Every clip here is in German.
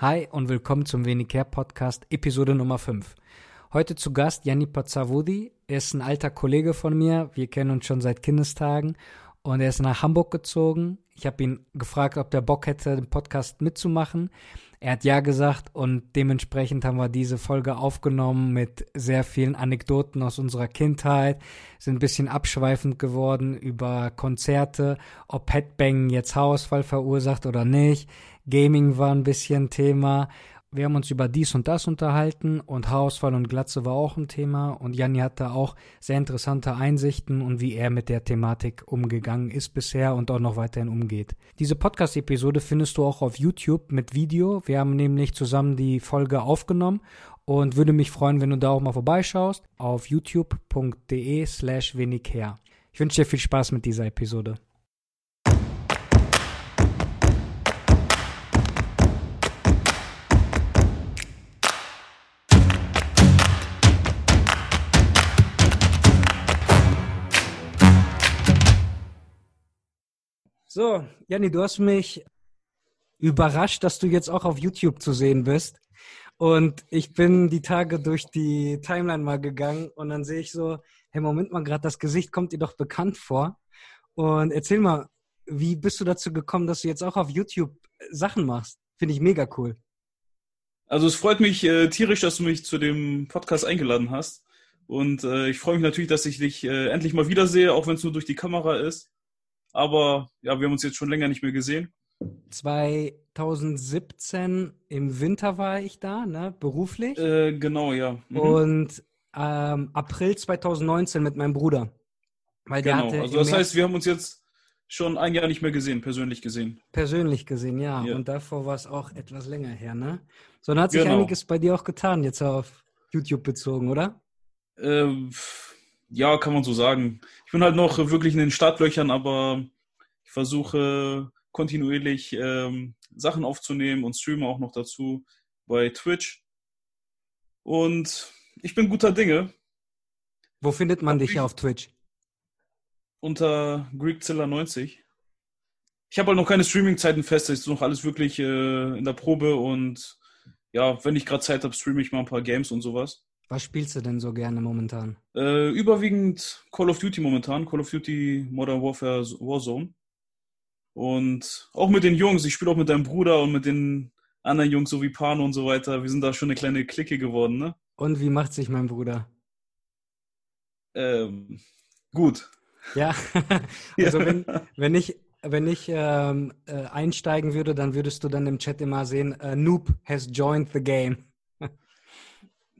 Hi und willkommen zum Wenicare Podcast, Episode Nummer 5. Heute zu Gast Yanni Pazavudi. Er ist ein alter Kollege von mir. Wir kennen uns schon seit Kindestagen und er ist nach Hamburg gezogen. Ich habe ihn gefragt, ob der Bock hätte, den Podcast mitzumachen. Er hat ja gesagt und dementsprechend haben wir diese Folge aufgenommen mit sehr vielen Anekdoten aus unserer Kindheit, sind ein bisschen abschweifend geworden über Konzerte, ob Headbang jetzt Haarausfall verursacht oder nicht. Gaming war ein bisschen Thema. Wir haben uns über dies und das unterhalten und Haarausfall und Glatze war auch ein Thema und Janni hatte auch sehr interessante Einsichten und wie er mit der Thematik umgegangen ist bisher und auch noch weiterhin umgeht. Diese Podcast-Episode findest du auch auf YouTube mit Video. Wir haben nämlich zusammen die Folge aufgenommen und würde mich freuen, wenn du da auch mal vorbeischaust auf youtube.de slash wenig her. Ich wünsche dir viel Spaß mit dieser Episode. So, Janni, du hast mich überrascht, dass du jetzt auch auf YouTube zu sehen bist. Und ich bin die Tage durch die Timeline mal gegangen und dann sehe ich so, hey, Moment mal, gerade das Gesicht kommt dir doch bekannt vor. Und erzähl mal, wie bist du dazu gekommen, dass du jetzt auch auf YouTube Sachen machst? Finde ich mega cool. Also es freut mich äh, tierisch, dass du mich zu dem Podcast eingeladen hast. Und äh, ich freue mich natürlich, dass ich dich äh, endlich mal wiedersehe, auch wenn es nur durch die Kamera ist. Aber ja, wir haben uns jetzt schon länger nicht mehr gesehen. 2017 im Winter war ich da, ne, beruflich. Äh, genau, ja. Mhm. Und ähm, April 2019 mit meinem Bruder. Weil genau, der hatte also das heißt, wir haben uns jetzt schon ein Jahr nicht mehr gesehen, persönlich gesehen. Persönlich gesehen, ja. ja. Und davor war es auch etwas länger her, ne? So, dann hat sich genau. einiges bei dir auch getan, jetzt auf YouTube bezogen, oder? Ähm, ja, kann man so sagen. Ich bin halt noch wirklich in den Startlöchern, aber ich versuche kontinuierlich ähm, Sachen aufzunehmen und streame auch noch dazu bei Twitch. Und ich bin guter Dinge. Wo findet man dich auf Twitch? Unter GreekZilla90. Ich habe halt noch keine Streaming-Zeiten fest, das ist noch alles wirklich äh, in der Probe und ja, wenn ich gerade Zeit habe, streame ich mal ein paar Games und sowas. Was spielst du denn so gerne momentan? Äh, überwiegend Call of Duty momentan, Call of Duty Modern Warfare Warzone. Und auch mit den Jungs, ich spiele auch mit deinem Bruder und mit den anderen Jungs, so wie Pano und so weiter. Wir sind da schon eine kleine Clique geworden, ne? Und wie macht sich mein Bruder? Ähm, gut. Ja, also. Wenn, wenn ich, wenn ich ähm, äh, einsteigen würde, dann würdest du dann im Chat immer sehen, uh, Noob has joined the game.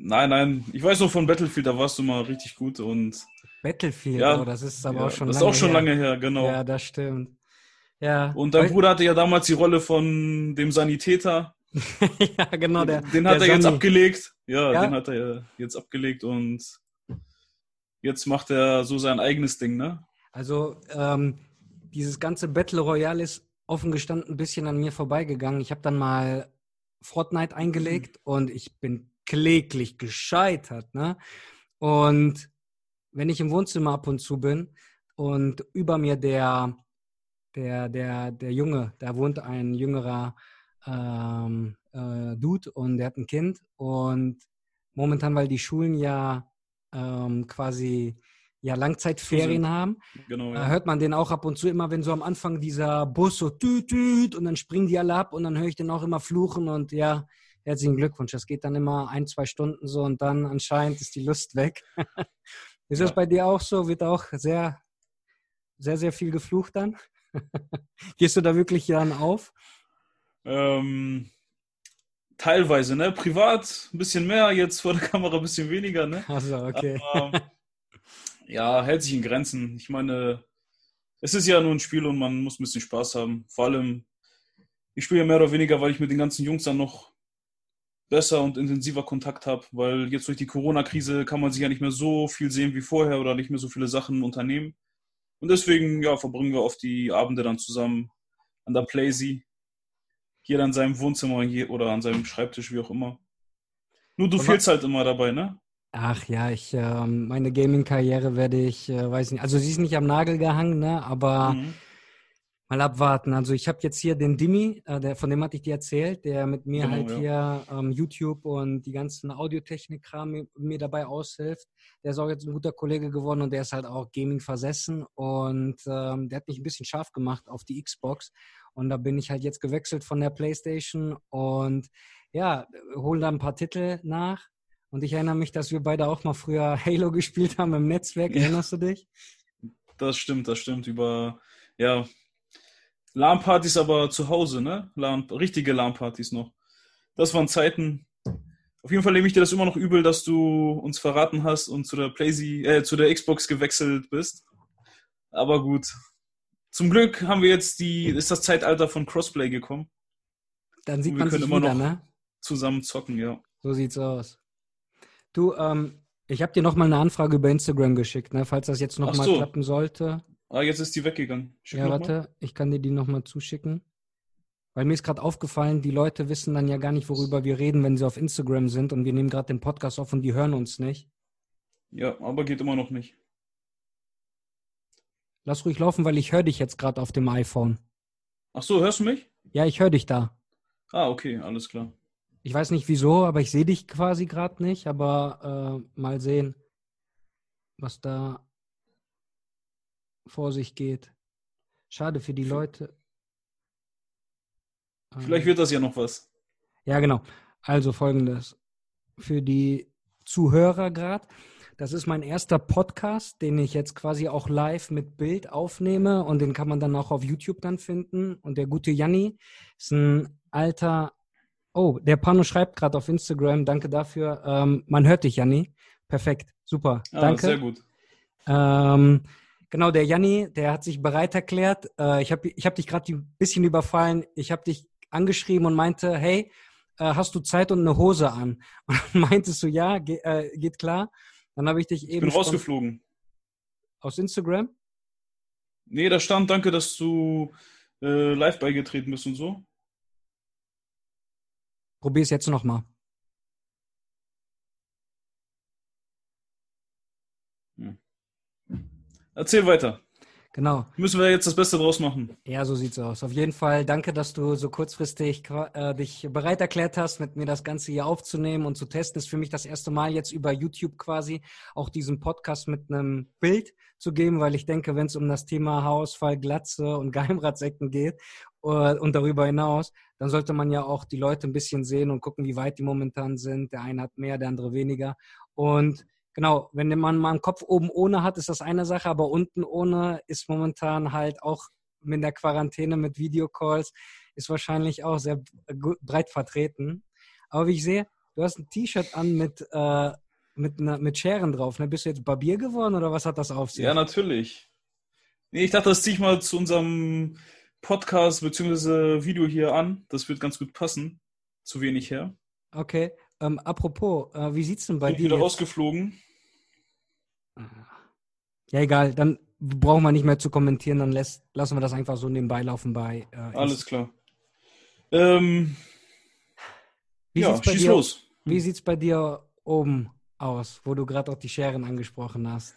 Nein, nein. Ich weiß noch von Battlefield, da warst du mal richtig gut und. Battlefield, ja, oh, das ist aber ja, auch schon lange. Das ist auch schon her. lange her, genau. Ja, das stimmt. Ja. Und dein Bruder hatte ja damals die Rolle von dem Sanitäter. ja, genau. Der, den hat der er jetzt abgelegt. Ja, ja, den hat er jetzt abgelegt und jetzt macht er so sein eigenes Ding, ne? Also, ähm, dieses ganze Battle Royale ist offen gestanden ein bisschen an mir vorbeigegangen. Ich habe dann mal Fortnite eingelegt mhm. und ich bin kläglich gescheitert. Ne? Und wenn ich im Wohnzimmer ab und zu bin und über mir der, der, der, der Junge, da wohnt ein jüngerer ähm, äh, Dude und der hat ein Kind und momentan, weil die Schulen ja ähm, quasi ja Langzeitferien haben, genau, ja. hört man den auch ab und zu immer, wenn so am Anfang dieser Bus so tüt, tüt und dann springen die alle ab und dann höre ich den auch immer fluchen und ja, herzlichen Glückwunsch. Das geht dann immer ein, zwei Stunden so und dann anscheinend ist die Lust weg. ist ja. das bei dir auch so? Wird auch sehr, sehr, sehr viel geflucht dann? Gehst du da wirklich dann auf? Ähm, teilweise, ne? Privat ein bisschen mehr, jetzt vor der Kamera ein bisschen weniger, ne? Also, okay. Aber, ja, hält sich in Grenzen. Ich meine, es ist ja nur ein Spiel und man muss ein bisschen Spaß haben. Vor allem, ich spiele ja mehr oder weniger, weil ich mit den ganzen Jungs dann noch besser und intensiver Kontakt habe, weil jetzt durch die Corona-Krise kann man sich ja nicht mehr so viel sehen wie vorher oder nicht mehr so viele Sachen unternehmen. Und deswegen, ja, verbringen wir oft die Abende dann zusammen an der Playsee. Jeder in seinem Wohnzimmer oder an seinem Schreibtisch, wie auch immer. Nur du Aber fehlst halt immer dabei, ne? Ach ja, ich, äh, meine Gaming-Karriere werde ich, äh, weiß nicht, also sie ist nicht am Nagel gehangen, ne? Aber mhm Mal abwarten. Also ich habe jetzt hier den Dimi, äh, der, von dem hatte ich dir erzählt, der mit mir Genau, halt ja. hier ähm, YouTube und die ganzen Audiotechnik-Kram mir, mir dabei aushilft. Der ist auch jetzt ein guter Kollege geworden und der ist halt auch Gaming versessen und ähm, der hat mich ein bisschen scharf gemacht auf die Xbox und da bin ich halt jetzt gewechselt von der Playstation und ja, hole da ein paar Titel nach und ich erinnere mich, dass wir beide auch mal früher Halo gespielt haben im Netzwerk. Ja. Erinnerst du dich? Das stimmt, das stimmt. Über, ja, LAN-Partys aber zu Hause, ne? LAN, richtige LAN-Partys noch. Das waren Zeiten. Auf jeden Fall nehme ich dir das immer noch übel, dass du uns verraten hast und zu der Playsee, äh, zu der Xbox gewechselt bist. Aber gut. Zum Glück haben wir jetzt die, ist das Zeitalter von Crossplay gekommen. Dann sieht man sich immer wieder, noch- ne? Zusammen zocken, ja. So sieht's aus. Du, ähm, ich habe dir noch mal eine Anfrage über Instagram geschickt, ne? Falls das jetzt noch Ach mal so. klappen sollte. Ah, jetzt ist die weggegangen. Schick ja, noch mal. warte, ich kann dir die noch mal zuschicken. Weil mir ist gerade aufgefallen, die Leute wissen dann ja gar nicht, worüber wir reden, wenn sie auf Instagram sind und wir nehmen gerade den Podcast auf und die hören uns nicht. Ja, aber geht immer noch nicht. Lass ruhig laufen, weil ich höre dich jetzt gerade auf dem iPhone. Ach so, hörst du mich? Ja, ich höre dich da. Ah, okay, alles klar. Ich weiß nicht wieso, aber ich sehe dich quasi gerade nicht. Aber äh, mal sehen, was da vor sich geht. Schade für die Leute. Vielleicht Ähm, wird das ja noch was. Ja, genau. Also folgendes. Für die Zuhörer gerade. Das ist mein erster Podcast, den ich jetzt quasi auch live mit Bild aufnehme und den kann man dann auch auf YouTube dann finden. Und der gute Janni ist ein alter. Oh, der Pano schreibt gerade auf Instagram. Danke dafür. Ähm, man hört dich, Janni. Perfekt. Super. Ah, Danke. sehr gut. Ähm, genau, der Janni, der hat sich bereit erklärt. Äh, ich habe ich hab dich gerade ein bisschen überfallen. Ich habe dich angeschrieben und meinte, hey, äh, hast du Zeit und eine Hose an? Und dann meintest du, ja, ge äh, geht klar. Dann habe ich dich Ich eben bin spon- rausgeflogen. aus Instagram. Nee, da stand, danke, dass du äh, live beigetreten bist und so. Probier es jetzt nochmal. Erzähl weiter. Genau. Müssen wir jetzt das Beste draus machen. Ja, so sieht's aus. Auf jeden Fall danke, dass du so kurzfristig äh, dich bereit erklärt hast, mit mir das Ganze hier aufzunehmen und zu testen. Ist für mich das erste Mal jetzt über YouTube quasi auch diesen Podcast mit einem Bild zu geben, weil ich denke, wenn es um das Thema Haarausfall, Glatze und Geheimratsecken geht äh, und darüber hinaus, dann sollte man ja auch die Leute ein bisschen sehen und gucken, wie weit die momentan sind. Der eine hat mehr, der andere weniger. Und Genau, wenn man mal einen Kopf oben ohne hat, ist das eine Sache, aber unten ohne ist momentan halt auch mit der Quarantäne mit Videocalls ist wahrscheinlich auch sehr breit vertreten. Aber wie ich sehe, du hast ein T-Shirt an mit, äh, mit, einer, mit Scheren drauf. Ne? Bist du jetzt Barbier geworden oder was hat das auf sich? Ja, natürlich. Nee, ich dachte, das ziehe ich mal zu unserem Podcast bzw. Video hier an. Das wird ganz gut passen. Zu wenig her. Okay. Ähm, apropos, äh, wie sieht's denn bei Bin dir wieder jetzt? rausgeflogen. Ja, egal, dann brauchen wir nicht mehr zu kommentieren, dann lässt, lassen wir das einfach so nebenbei laufen bei. Äh, Alles klar. Ähm, Wie ja, schieß dir, los. Wie sieht's bei dir oben aus, wo du gerade auch die Scheren angesprochen hast?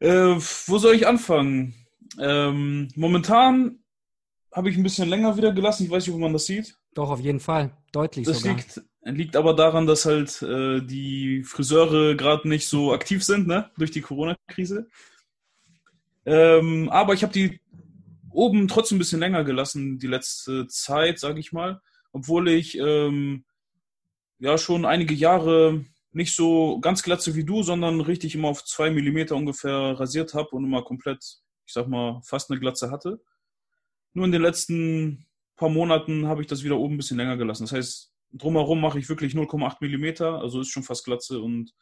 Äh, wo soll ich anfangen? Ähm, momentan habe ich ein bisschen länger wieder gelassen. Ich weiß nicht, ob man das sieht. Doch, auf jeden Fall. Deutlich Das sogar. liegt, liegt aber daran, dass halt äh, die Friseure gerade nicht so aktiv sind, ne? Durch die Corona-Krise. Ähm, aber ich habe die oben trotzdem ein bisschen länger gelassen, die letzte Zeit, sage ich mal. Obwohl ich ähm, ja schon einige Jahre nicht so ganz glatze wie du, sondern richtig immer auf zwei Millimeter ungefähr rasiert habe und immer komplett, ich sag mal, fast eine Glatze hatte. Nur in den letzten paar Monaten habe ich das wieder oben ein bisschen länger gelassen. Das heißt, drumherum mache ich wirklich 0,8 Millimeter, also ist schon fast Glatze und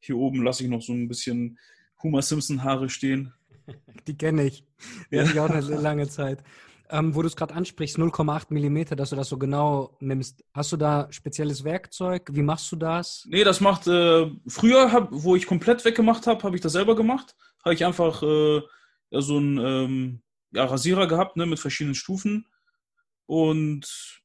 hier oben lasse ich noch so ein bisschen Homer Simpson Haare stehen. Die kenne ich. Die Ja. hatte ich auch eine lange Zeit. Ähm, wo du es gerade ansprichst, 0,8 Millimeter, dass du das so genau nimmst. Hast du da spezielles Werkzeug? Wie machst du das? Nee, das macht, äh, früher, hab, wo ich komplett weggemacht habe, habe ich das selber gemacht. Habe ich einfach äh, so einen ähm, ja, Rasierer gehabt, ne, mit verschiedenen Stufen. Und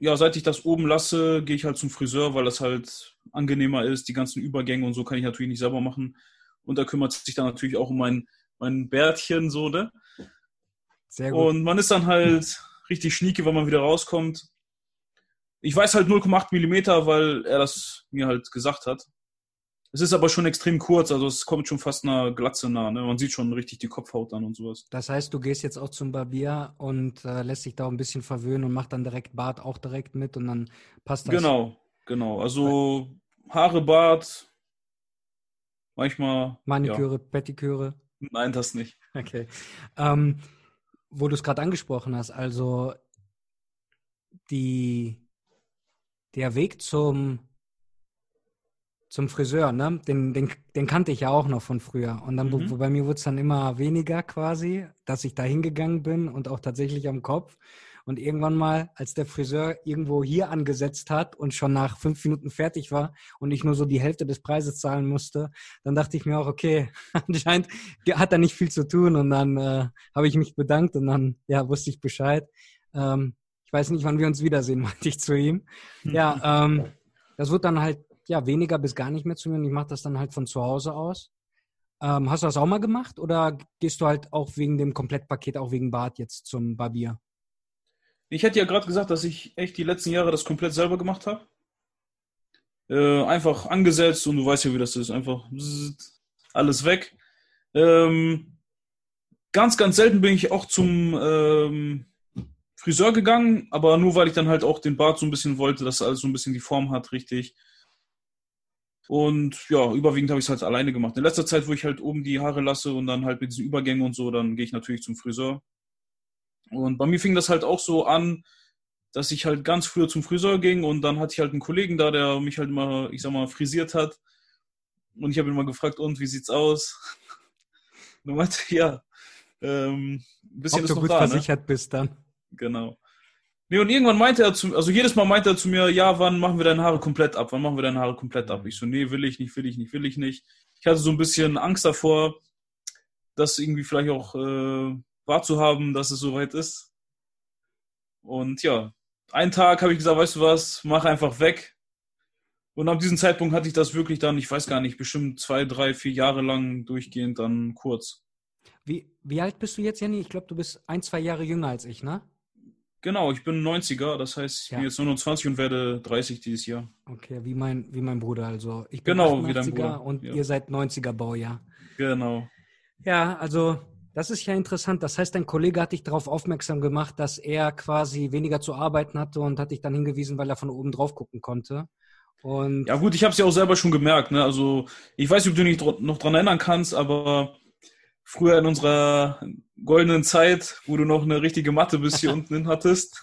ja, seit ich das oben lasse, gehe ich halt zum Friseur, weil das halt angenehmer ist. Die ganzen Übergänge und so kann ich natürlich nicht selber machen. Und da kümmert sich dann natürlich auch um mein, mein Bärtchen, so, ne? Sehr gut. Und man ist dann halt richtig schnieke, wenn man wieder rauskommt. Ich weiß halt 0,8 Millimeter, weil er das mir halt gesagt hat. Es ist aber schon extrem kurz, also es kommt schon fast einer Glatze nah. Ne? Man sieht schon richtig die Kopfhaut an und sowas. Das heißt, du gehst jetzt auch zum Barbier und äh, lässt dich da ein bisschen verwöhnen und macht dann direkt Bart auch direkt mit und dann passt das. Genau, genau. Also Haare, Bart, manchmal. Maniküre, ja. Pettiküre. Nein, das nicht. Okay. Ähm, wo du es gerade angesprochen hast, also die, der Weg zum zum Friseur, ne? Den, den, den kannte ich ja auch noch von früher. Und dann, mhm. bei mir wurde es dann immer weniger quasi, dass ich da hingegangen bin und auch tatsächlich am Kopf. Und irgendwann mal, als der Friseur irgendwo hier angesetzt hat und schon nach fünf Minuten fertig war und ich nur so die Hälfte des Preises zahlen musste, dann dachte ich mir auch, okay, anscheinend hat er nicht viel zu tun. Und dann äh, habe ich mich bedankt und dann, ja, wusste ich Bescheid. Ähm, ich weiß nicht, wann wir uns wiedersehen, meinte ich zu ihm. Ja, ähm, das wird dann halt ja, weniger bis gar nicht mehr zu mir und ich mache das dann halt von zu Hause aus. Ähm, hast du das auch mal gemacht oder gehst du halt auch wegen dem Komplettpaket, auch wegen Bart jetzt zum Barbier? Ich hätte ja gerade gesagt, dass ich echt die letzten Jahre das komplett selber gemacht habe. Äh, einfach angesetzt und du weißt ja, wie das ist. Einfach alles weg. Ähm, ganz, ganz selten bin ich auch zum ähm, Friseur gegangen, aber nur weil ich dann halt auch den Bart so ein bisschen wollte, dass alles so ein bisschen die Form hat, richtig. Und ja, überwiegend habe ich es halt alleine gemacht. In letzter Zeit, wo ich halt oben die Haare lasse und dann halt mit diesen Übergängen und so, dann gehe ich natürlich zum Friseur. Und bei mir fing das halt auch so an, dass ich halt ganz früher zum Friseur ging und dann hatte ich halt einen Kollegen da, der mich halt immer, ich sag mal, frisiert hat. Und ich habe ihn mal gefragt, und wie sieht's aus? Und er meinte, ja, ähm, ein bisschen Ob ist du noch gut da, ne? versichert ne? bist dann. Genau. Nee, und irgendwann meinte er zu also jedes Mal meinte er zu mir, ja, wann machen wir deine Haare komplett ab? Wann machen wir deine Haare komplett ab? Ich so, nee, will ich nicht, will ich nicht, will ich nicht. Ich hatte so ein bisschen Angst davor, das irgendwie vielleicht auch äh, wahrzuhaben, dass es soweit ist. Und ja, einen Tag habe ich gesagt, weißt du was, mach einfach weg. Und ab diesem Zeitpunkt hatte ich das wirklich dann, ich weiß gar nicht, bestimmt zwei, drei, vier Jahre lang durchgehend dann kurz. Wie, wie alt bist du jetzt, Jenny? Ich glaube, du bist ein, zwei Jahre jünger als ich, ne? Genau, ich bin 90er, das heißt, ich ja. bin jetzt 29 und werde 30 dieses Jahr. Okay, wie mein, wie mein Bruder also. Ich bin genau, wie dein Bruder. und ja. ihr seid 90er Baujahr. Genau. Ja, also das ist ja interessant. Das heißt, dein Kollege hat dich darauf aufmerksam gemacht, dass er quasi weniger zu arbeiten hatte und hat dich dann hingewiesen, weil er von oben drauf gucken konnte. Und ja gut, ich habe es ja auch selber schon gemerkt. Ne? Also ich weiß nicht, ob du dich noch dran erinnern kannst, aber früher in unserer goldenen Zeit, wo du noch eine richtige Matte bis hier unten hin hattest.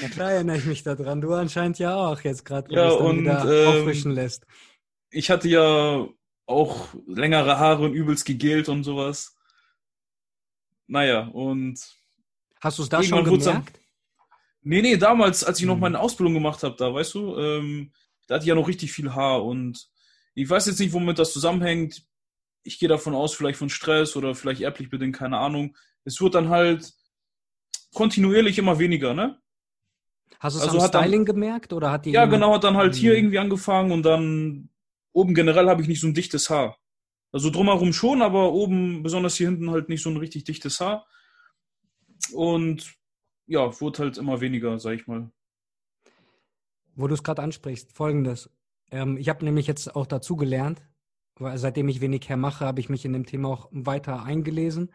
ja klar erinnere ich mich daran. Du anscheinend ja auch jetzt gerade, ja, und, ähm, auffrischen lässt. Ich hatte ja auch längere Haare und übelst gegelt und sowas. Naja, und. Hast du es da schon gemerkt? Dann, nee, nee, damals, als ich noch hm. meine Ausbildung gemacht habe, da, weißt du, ähm, da hatte ich ja noch richtig viel Haar und ich weiß jetzt nicht, womit das zusammenhängt ich gehe davon aus, vielleicht von Stress oder vielleicht erblich bedingt, keine Ahnung. Es wird dann halt kontinuierlich immer weniger, ne? Hast du es also am Styling dann, gemerkt oder hat die Ja, genau, hat dann halt hier hm. irgendwie angefangen und dann oben generell habe ich nicht so ein dichtes Haar. Also drumherum schon, aber oben, besonders hier hinten, halt nicht so ein richtig dichtes Haar. Und ja, wurde halt immer weniger, sag ich mal. Wo du es gerade ansprichst, folgendes. Ähm, ich habe nämlich jetzt auch dazu gelernt, seitdem ich wenig her mache, habe ich mich in dem Thema auch weiter eingelesen.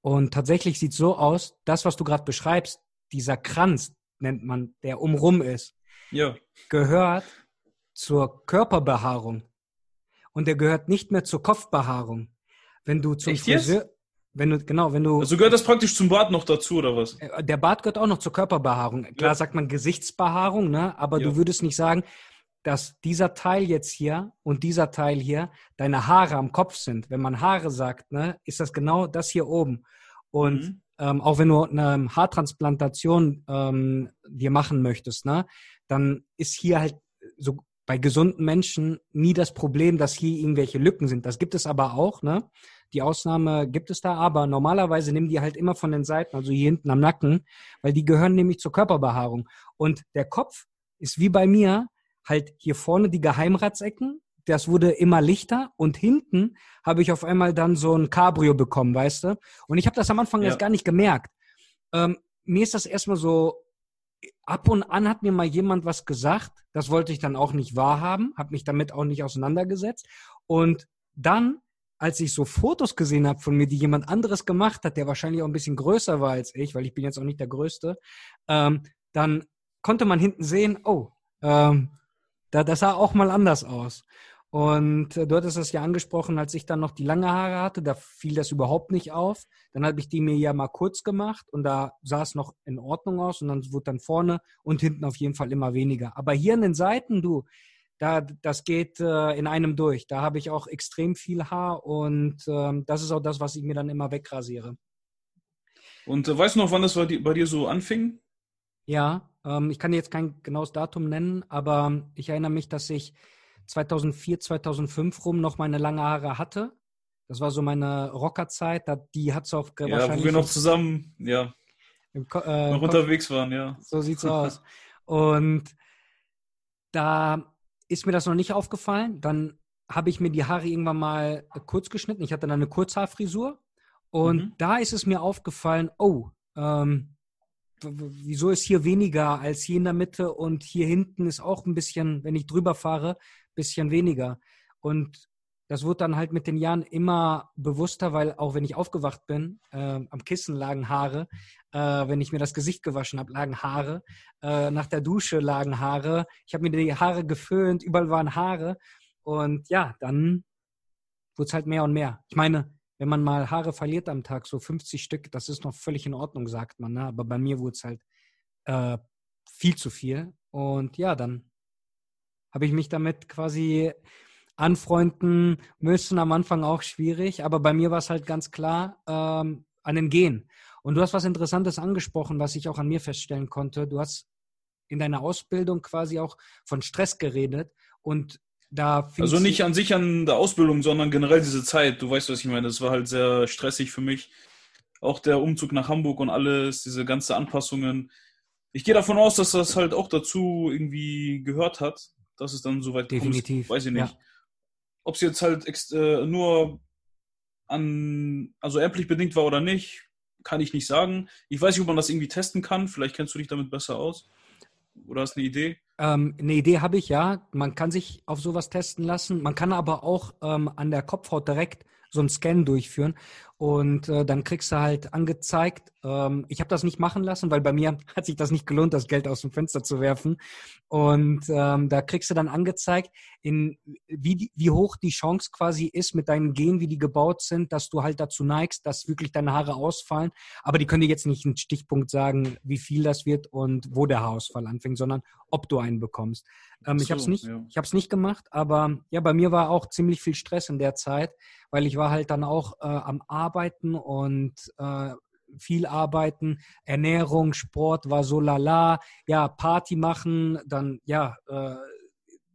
Und tatsächlich sieht es so aus, das, was du gerade beschreibst, dieser Kranz, nennt man, der umrum ist, ja. gehört zur Körperbehaarung. Und der gehört nicht mehr zur Kopfbehaarung. Wenn du zum Echt Friseur, jetzt? wenn du, genau, wenn du. Also gehört das praktisch zum Bart noch dazu, oder was? Äh, der Bart gehört auch noch zur Körperbehaarung. Klar ja. sagt man Gesichtsbehaarung, ne? Aber ja. du würdest nicht sagen, dass dieser Teil jetzt hier und dieser Teil hier deine Haare am Kopf sind. Wenn man Haare sagt, ne, ist das genau das hier oben. Und mhm. ähm, auch wenn du eine Haartransplantation ähm, dir machen möchtest, ne, dann ist hier halt so bei gesunden Menschen nie das Problem, dass hier irgendwelche Lücken sind. Das gibt es aber auch, ne? Die Ausnahme gibt es da, aber normalerweise nehmen die halt immer von den Seiten, also hier hinten am Nacken, weil die gehören nämlich zur Körperbehaarung. Und der Kopf ist wie bei mir halt hier vorne die Geheimratsecken, das wurde immer lichter und hinten habe ich auf einmal dann so ein Cabrio bekommen, weißt du? Und ich habe das am Anfang ja. erst gar nicht gemerkt. Ähm, mir ist das erstmal so, ab und an hat mir mal jemand was gesagt, das wollte ich dann auch nicht wahrhaben, habe mich damit auch nicht auseinandergesetzt. Und dann, als ich so Fotos gesehen habe von mir, die jemand anderes gemacht hat, der wahrscheinlich auch ein bisschen größer war als ich, weil ich bin jetzt auch nicht der Größte, ähm, dann konnte man hinten sehen, oh, ähm, da, das sah auch mal anders aus. Und äh, du hattest das ja angesprochen, als ich dann noch die lange Haare hatte, da fiel das überhaupt nicht auf. Dann habe ich die mir ja mal kurz gemacht und da sah es noch in Ordnung aus und dann wurde dann vorne und hinten auf jeden Fall immer weniger. Aber hier an den Seiten, du, da, das geht äh, in einem durch. Da habe ich auch extrem viel Haar und ähm, das ist auch das, was ich mir dann immer wegrasiere. Und äh, weißt du noch, wann das bei dir, bei dir so anfing? Ja, ich kann jetzt kein genaues Datum nennen, aber ich erinnere mich, dass ich 2004, 2005 rum noch meine lange Haare hatte. Das war so meine Rockerzeit. Die hat es auf ja, wahrscheinlich. wo wir noch zusammen, ja, im, äh, noch unterwegs waren, ja. So sieht's aus. Und da ist mir das noch nicht aufgefallen. Dann habe ich mir die Haare irgendwann mal kurz geschnitten. Ich hatte dann eine Kurzhaarfrisur. Und mhm. da ist es mir aufgefallen, oh, ähm, wieso ist hier weniger als hier in der Mitte und hier hinten ist auch ein bisschen, wenn ich drüber fahre, bisschen weniger. Und das wurde dann halt mit den Jahren immer bewusster, weil auch wenn ich aufgewacht bin, äh, am Kissen lagen Haare, äh, wenn ich mir das Gesicht gewaschen habe, lagen Haare, äh, nach der Dusche lagen Haare, ich habe mir die Haare geföhnt, überall waren Haare und ja, dann wurde es halt mehr und mehr. Ich meine, wenn man mal Haare verliert am Tag, so 50 Stück, das ist noch völlig in Ordnung, sagt man, ne? aber bei mir wurde es halt äh, viel zu viel und ja, dann habe ich mich damit quasi anfreunden müssen. Am Anfang auch schwierig, aber bei mir war es halt ganz klar ähm, an den Gehen. Und du hast was Interessantes angesprochen, was ich auch an mir feststellen konnte. Du hast in deiner Ausbildung quasi auch von Stress geredet und da also nicht an sich an der Ausbildung, sondern generell diese Zeit. Du weißt, was ich meine. Das war halt sehr stressig für mich. Auch der Umzug nach Hamburg und alles, diese ganze Anpassungen. Ich gehe davon aus, dass das halt auch dazu irgendwie gehört hat dass es dann soweit Definitiv. Kommt, weiß ich nicht. Ja. Ob es jetzt halt äh, nur an, also erblich bedingt war oder nicht, kann ich nicht sagen. Ich weiß nicht, ob man das irgendwie testen kann. Vielleicht kennst du dich damit besser aus. Oder hast du eine Idee? Ähm, eine Idee habe ich ja. Man kann sich auf sowas testen lassen. Man kann aber auch ähm, an der Kopfhaut direkt so einen Scan durchführen. Und äh, dann kriegst du halt angezeigt, ähm, ich habe das nicht machen lassen, weil bei mir hat sich das nicht gelohnt, das Geld aus dem Fenster zu werfen. Und ähm, da kriegst du dann angezeigt, in wie, wie hoch die Chance quasi ist mit deinen Genen, wie die gebaut sind, dass du halt dazu neigst, dass wirklich deine Haare ausfallen. Aber die können dir jetzt nicht einen Stichpunkt sagen, wie viel das wird und wo der Haarausfall anfängt, sondern ob du einen bekommst. Ähm, so, ich habe es nicht, ja. ich habe es nicht gemacht, aber ja, bei mir war auch ziemlich viel Stress in der Zeit, weil ich war halt dann auch äh, am Arbeiten und äh, viel arbeiten, Ernährung, Sport war so lala, ja, Party machen, dann ja, äh,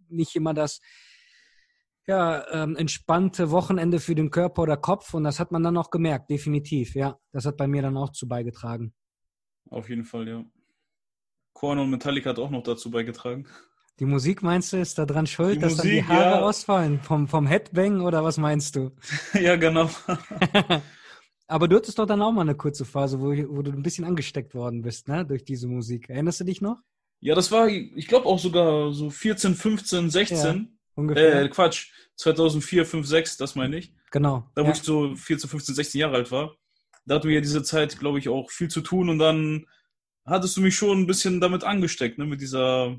nicht immer das ja, ähm, entspannte Wochenende für den Körper oder Kopf und das hat man dann auch gemerkt, definitiv, ja. Das hat bei mir dann auch zu beigetragen. Auf jeden Fall, ja. Korn und Metallica hat auch noch dazu beigetragen. Die Musik meinst du, ist daran schuld, die dass Musik, dann die Haare ja. ausfallen? Vom, vom Headbang oder was meinst du? ja, genau. Aber du hattest doch dann auch mal eine kurze Phase, wo, wo du ein bisschen angesteckt worden bist, ne? Durch diese Musik. Erinnerst du dich noch? Ja, das war, ich glaube auch sogar so 14, 15, 16. Ja, ungefähr. Äh, Quatsch, 2004, 5, 6, das meine ich. Genau. Da, wo ja. ich so 14, 15, 16 Jahre alt war. Da hatten wir ja diese Zeit, glaube ich, auch viel zu tun und dann hattest du mich schon ein bisschen damit angesteckt, ne? Mit dieser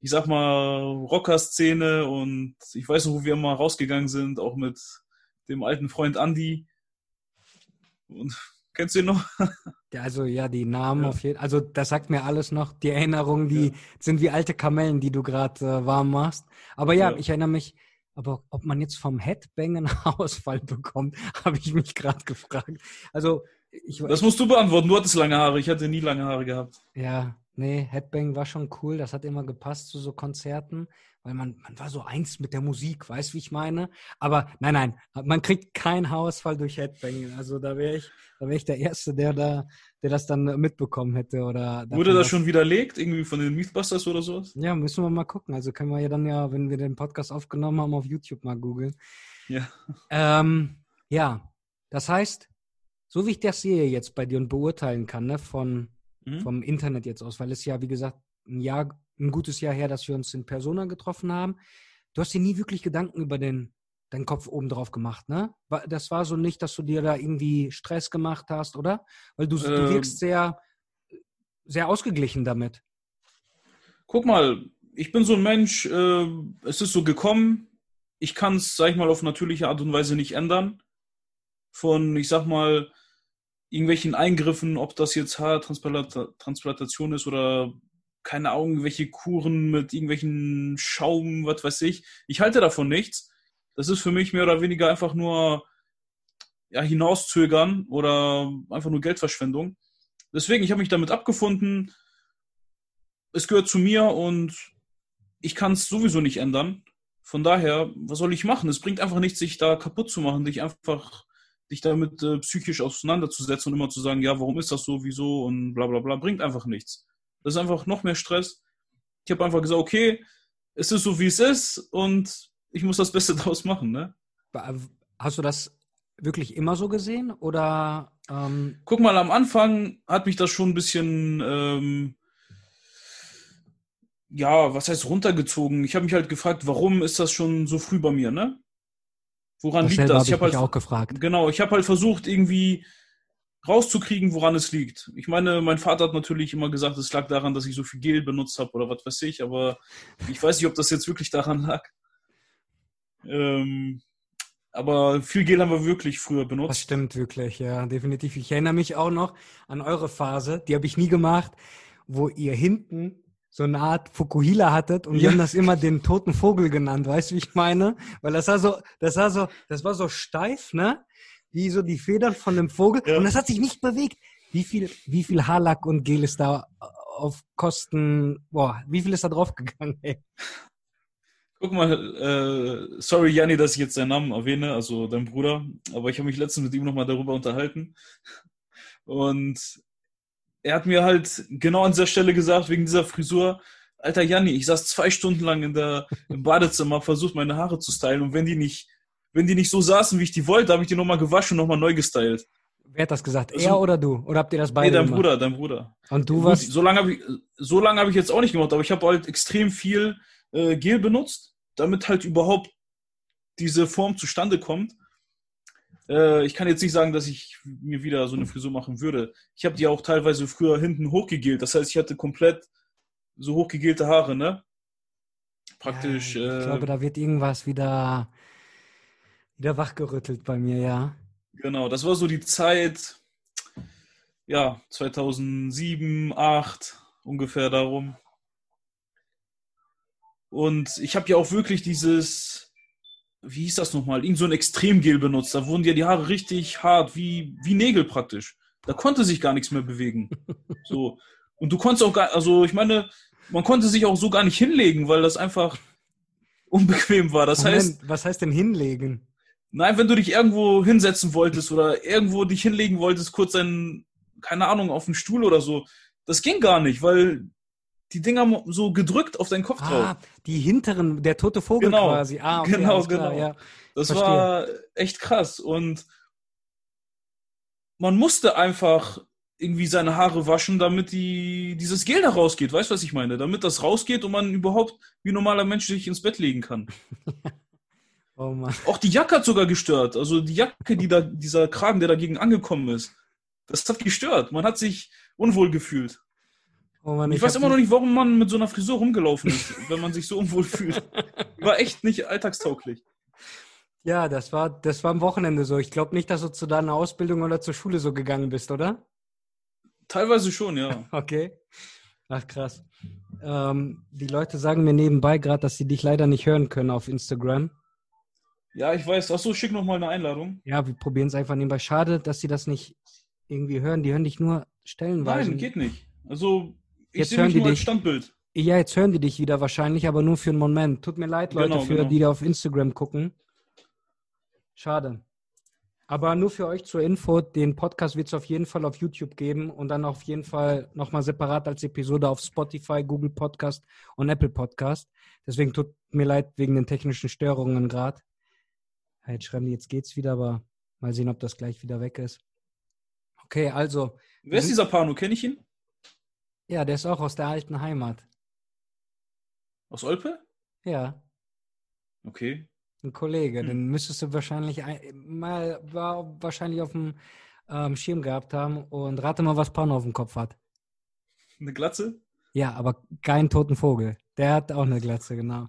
ich sag mal, Rocker-Szene und ich weiß noch, wo wir mal rausgegangen sind, auch mit dem alten Freund Andy. Und kennst du ihn noch? Ja, also ja, die Namen ja. auf jeden Fall. Also das sagt mir alles noch. Die Erinnerungen, die ja. sind wie alte Kamellen, die du gerade äh, warm machst. Aber ja, ja, ich erinnere mich, aber ob man jetzt vom Headbangen Ausfall bekommt, habe ich mich gerade gefragt. Also ich, Das musst du beantworten. Du hattest lange Haare. Ich hatte nie lange Haare gehabt. Ja, Nee, Headbang war schon cool. Das hat immer gepasst zu so Konzerten, weil man, man war so eins mit der Musik, weißt wie ich meine? Aber nein, nein, man kriegt keinen Haarausfall durch Headbang. Also da wäre ich, da wäre ich der Erste, der da der das dann mitbekommen hätte. Oder Wurde das schon widerlegt, irgendwie von den Mythbusters oder sowas? Ja, müssen wir mal gucken. Also können wir ja dann ja, wenn wir den Podcast aufgenommen haben, auf YouTube mal googeln. Ja. Ähm, ja, das heißt, so wie ich das sehe jetzt bei dir und beurteilen kann, ne, von, mhm. vom Internet jetzt aus, weil es ja, wie gesagt, ein Jahr, ein gutes Jahr her, dass wir uns in Persona getroffen haben. Du hast dir nie wirklich Gedanken über den deinen Kopf oben drauf gemacht, ne? Das war so nicht, dass du dir da irgendwie Stress gemacht hast, oder? Weil du, ähm, du wirkst sehr, sehr ausgeglichen damit. Guck mal, ich bin so ein Mensch, äh, es ist so gekommen, ich kann es, sag ich mal, auf natürliche Art und Weise nicht ändern. Von, ich sag mal, irgendwelchen Eingriffen, ob das jetzt Haartransplantation ist oder keine Ahnung, welche Kuren mit irgendwelchen Schaum, was weiß ich. Ich halte davon nichts das ist für mich mehr oder weniger einfach nur ja, hinauszögern oder einfach nur Geldverschwendung. Deswegen, ich habe mich damit abgefunden. Es gehört zu mir und ich kann es sowieso nicht ändern. Von daher, was soll ich machen? Es bringt einfach nichts, sich da kaputt zu machen, dich einfach dich damit äh, psychisch auseinanderzusetzen und immer zu sagen, ja, warum ist das so, wieso und bla bla bla, bringt einfach nichts. Das ist einfach noch mehr Stress. Ich habe einfach gesagt, okay, es ist so, wie es ist und ich muss das Beste draus machen, ne? Hast du das wirklich immer so gesehen oder? Ähm Guck mal, am Anfang hat mich das schon ein bisschen, ähm, ja, was heißt runtergezogen? Ich habe mich halt gefragt, warum ist das schon so früh bei mir, ne? Woran das liegt das? Ich habe hab halt auch gefragt. Genau, ich habe halt versucht irgendwie rauszukriegen, woran es liegt. Ich meine, mein Vater hat natürlich immer gesagt, es lag daran, dass ich so viel Gel benutzt habe oder was weiß ich, aber ich weiß nicht, ob das jetzt wirklich daran lag. Ähm, aber viel Gel haben wir wirklich früher benutzt. Das stimmt wirklich, ja, definitiv. Ich erinnere mich auch noch an eure Phase, die habe ich nie gemacht, wo ihr hinten so eine Art Fukuhila hattet und wir haben das immer den toten Vogel genannt, weißt du, wie ich meine? Weil das war so, das war so, das war so steif, ne? Wie so die Federn von dem Vogel und das hat sich nicht bewegt. Wie viel, wie viel Haarlack und Gel ist da auf Kosten, boah, wie viel ist da draufgegangen, ey? Guck mal, äh, sorry Janni, dass ich jetzt deinen Namen erwähne, also dein Bruder, aber ich habe mich letztens mit ihm nochmal darüber unterhalten. Und er hat mir halt genau an dieser Stelle gesagt, wegen dieser Frisur, Alter Janni, ich saß zwei Stunden lang in der, im Badezimmer, versucht meine Haare zu stylen und wenn die nicht, wenn die nicht so saßen, wie ich die wollte, habe ich die nochmal gewaschen und nochmal neu gestylt. Wer hat das gesagt? Also, er oder du? Oder habt ihr das beide Nee, dein gemacht? Bruder, dein Bruder. Und du warst? So lange habe ich, so lange habe ich jetzt auch nicht gemacht, aber ich habe halt extrem viel äh, Gel benutzt, damit halt überhaupt diese Form zustande kommt. Äh, ich kann jetzt nicht sagen, dass ich mir wieder so eine Frisur machen würde. Ich habe die auch teilweise früher hinten hochgegelt. Das heißt, ich hatte komplett so hochgegelte Haare, ne? Praktisch. Ja, ich äh, glaube, da wird irgendwas wieder, wieder wachgerüttelt bei mir, ja. Genau, das war so die Zeit, ja, 2007, 2008, ungefähr darum. Und ich habe ja auch wirklich dieses, wie hieß das nochmal, irgend so ein Extremgel benutzt. Da wurden ja die Haare richtig hart, wie, wie Nägel praktisch. Da konnte sich gar nichts mehr bewegen. So. Und du konntest auch gar, also ich meine, man konnte sich auch so gar nicht hinlegen, weil das einfach unbequem war. Das Moment, heißt. Was heißt denn hinlegen? Nein, wenn du dich irgendwo hinsetzen wolltest oder irgendwo dich hinlegen wolltest, kurz ein, keine Ahnung, auf den Stuhl oder so, das ging gar nicht, weil die Dinger so gedrückt auf deinen Kopf ah, drauf. Die hinteren, der tote Vogel genau, quasi. Ah, okay, genau, genau. Ja. Das Verstehe. war echt krass. Und man musste einfach irgendwie seine Haare waschen, damit die, dieses Gel da rausgeht. Weißt du, was ich meine? Damit das rausgeht und man überhaupt wie normaler Mensch sich ins Bett legen kann. oh Mann. Auch die Jacke hat sogar gestört. Also die Jacke, die da, dieser Kragen, der dagegen angekommen ist, das hat gestört. Man hat sich unwohl gefühlt. Oh Mann, ich, weiß immer noch nicht, warum man mit so einer Frisur rumgelaufen ist, wenn man sich so unwohl fühlt. War echt nicht alltagstauglich. Ja, das war, das war am Wochenende so. Ich glaube nicht, dass du zu deiner Ausbildung oder zur Schule so gegangen bist, oder? Teilweise schon, ja. Okay. Ach, krass. Ähm, die Leute sagen mir nebenbei gerade, dass sie dich leider nicht hören können auf Instagram. Ja, ich weiß. Achso, schick noch mal eine Einladung. Ja, wir probieren es einfach nebenbei. Schade, dass sie das nicht irgendwie hören. Die hören dich nur stellenweise. Nein, geht nicht. Also jetzt hören die dich. Standbild. Ja, jetzt hören die dich wieder wahrscheinlich, aber nur für einen Moment. Tut mir leid, Leute, genau, für genau. die da auf Instagram gucken. Schade. Aber nur für euch zur Info, den Podcast wird es auf jeden Fall auf YouTube geben und dann auf jeden Fall nochmal separat als Episode auf Spotify, Google Podcast und Apple Podcast. Deswegen tut mir leid wegen den technischen Störungen gerade. Jetzt schreiben die, jetzt geht's wieder, aber mal sehen, ob das gleich wieder weg ist. Okay, also. Wer ist dieser Pano? Kenne ich ihn? Ja, der ist auch aus der alten Heimat. Aus Olpe? Ja. Okay. Ein Kollege, hm. den müsstest du wahrscheinlich mal war wahrscheinlich auf dem ähm, Schirm gehabt haben und rate mal, was Pano auf dem Kopf hat. Eine Glatze? Ja, aber keinen toten Vogel. Der hat auch eine Glatze, genau.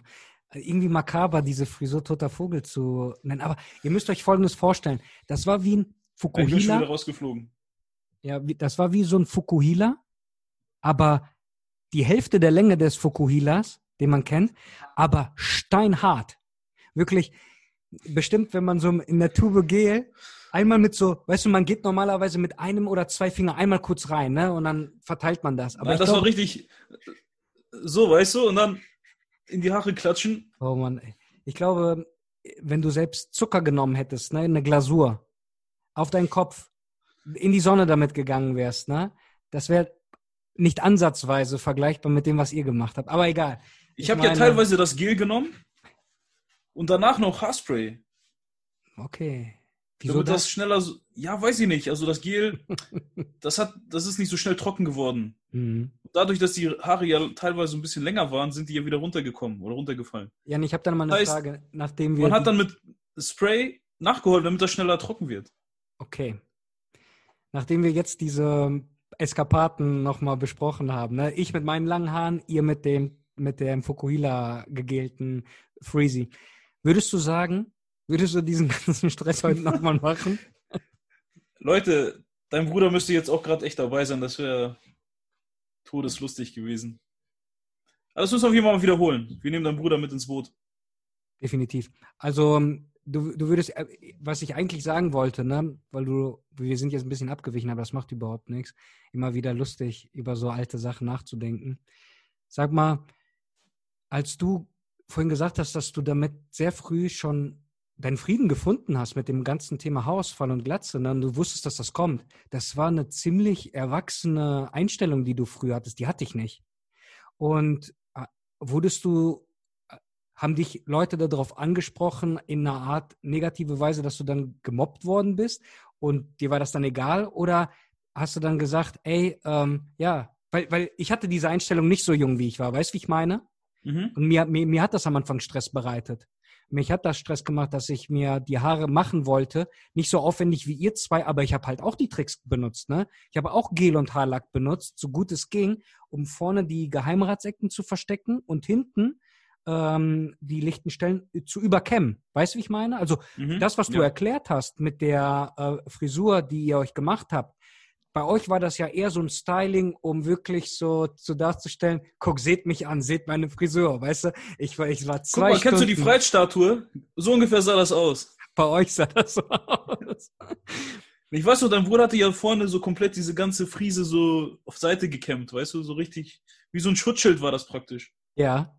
Irgendwie makaber, diese Frisur toter Vogel zu nennen. Aber ihr müsst euch Folgendes vorstellen. Das war wie ein Fukuhila. Ich bin schon wieder rausgeflogen. Ja, das war wie so ein Fukuhila, aber die Hälfte der Länge des Fukuhilas, den man kennt, aber steinhart wirklich bestimmt, wenn man so in der Tube Gel einmal mit so, weißt du, man geht normalerweise mit einem oder zwei Fingern einmal kurz rein, ne? Und dann verteilt man das. Aber ja, das glaub, war richtig so, weißt du, und dann in die Haare klatschen. Oh Mann, ich glaube, wenn du selbst Zucker genommen hättest, ne, eine Glasur auf deinen Kopf, in die Sonne damit gegangen wärst, ne? Das wäre nicht ansatzweise vergleichbar mit dem, was ihr gemacht habt. Aber egal. Ich, ich habe ja teilweise das Gel genommen und danach noch Haarspray. Okay. Wieso Damit das? das schneller, so, ja, weiß ich nicht. Also das Gel, das hat, das ist nicht so schnell trocken geworden. Mhm. Dadurch, dass die Haare ja teilweise ein bisschen länger waren, sind die ja wieder runtergekommen oder runtergefallen. Ja, und ich habe dann mal eine heißt, Frage, nachdem wir. Man hat dann mit Spray nachgeholt, damit das schneller trocken wird. Okay. Nachdem wir jetzt diese Eskapaden nochmal besprochen haben, ne? ich mit meinen langen Haaren, ihr mit dem mit dem Fukuhila gegelten Freezy. Würdest du sagen, würdest du diesen ganzen Stress heute nochmal machen? Leute, dein Bruder müsste jetzt auch gerade echt dabei sein. Das wäre todeslustig gewesen. Aber das müssen wir auf jeden Fall mal wiederholen. Wir nehmen deinen Bruder mit ins Boot. Definitiv. Also, ähm, du, du würdest, äh, was ich eigentlich sagen wollte, ne, weil du, wir sind jetzt ein bisschen abgewichen, aber das macht überhaupt nichts. Immer wieder lustig, über so alte Sachen nachzudenken. Sag mal, als du vorhin gesagt hast, dass du damit sehr früh schon deinen Frieden gefunden hast mit dem ganzen Thema Haarausfall und Glatze, ne? und du wusstest, dass das kommt. Das war eine ziemlich erwachsene Einstellung, die du früher hattest. Die hatte ich nicht. Und äh, wurdest du, haben dich Leute darauf angesprochen in einer Art negative Weise, dass du dann gemobbt worden bist und dir war das dann egal? Oder hast du dann gesagt, ey, ähm, ja, weil, weil ich hatte diese Einstellung nicht so jung, wie ich war. Weißt du, wie ich meine? Mhm. Und mir, mir, mir hat das am Anfang Stress bereitet. Mich hat das Stress gemacht, dass ich mir die Haare machen wollte. Nicht so aufwendig wie ihr zwei, aber ich habe halt auch die Tricks benutzt. Ne? Ich habe auch Gel und Haarlack benutzt, so gut es ging, um vorne die Geheimratsecken zu verstecken und hinten ähm, die lichten Stellen zu überkämmen. Weißt du, wie ich meine? Also mhm. das, was du ja. erklärt hast mit der äh, Frisur, die ihr euch gemacht habt, bei euch war das ja eher so ein Styling, um wirklich so, so darzustellen, guck, seht mich an, seht meine Frisur, weißt du? Ich war, ich war zwei Guck mal, Stunden, kennst du die Freiheitsstatue? So ungefähr sah das aus. Bei euch sah das so aus. Ich weiß noch, dein Bruder hatte ja vorne so komplett diese ganze Friese so auf Seite gekämmt, weißt du, so richtig, wie so ein Schutzschild war das praktisch. Ja.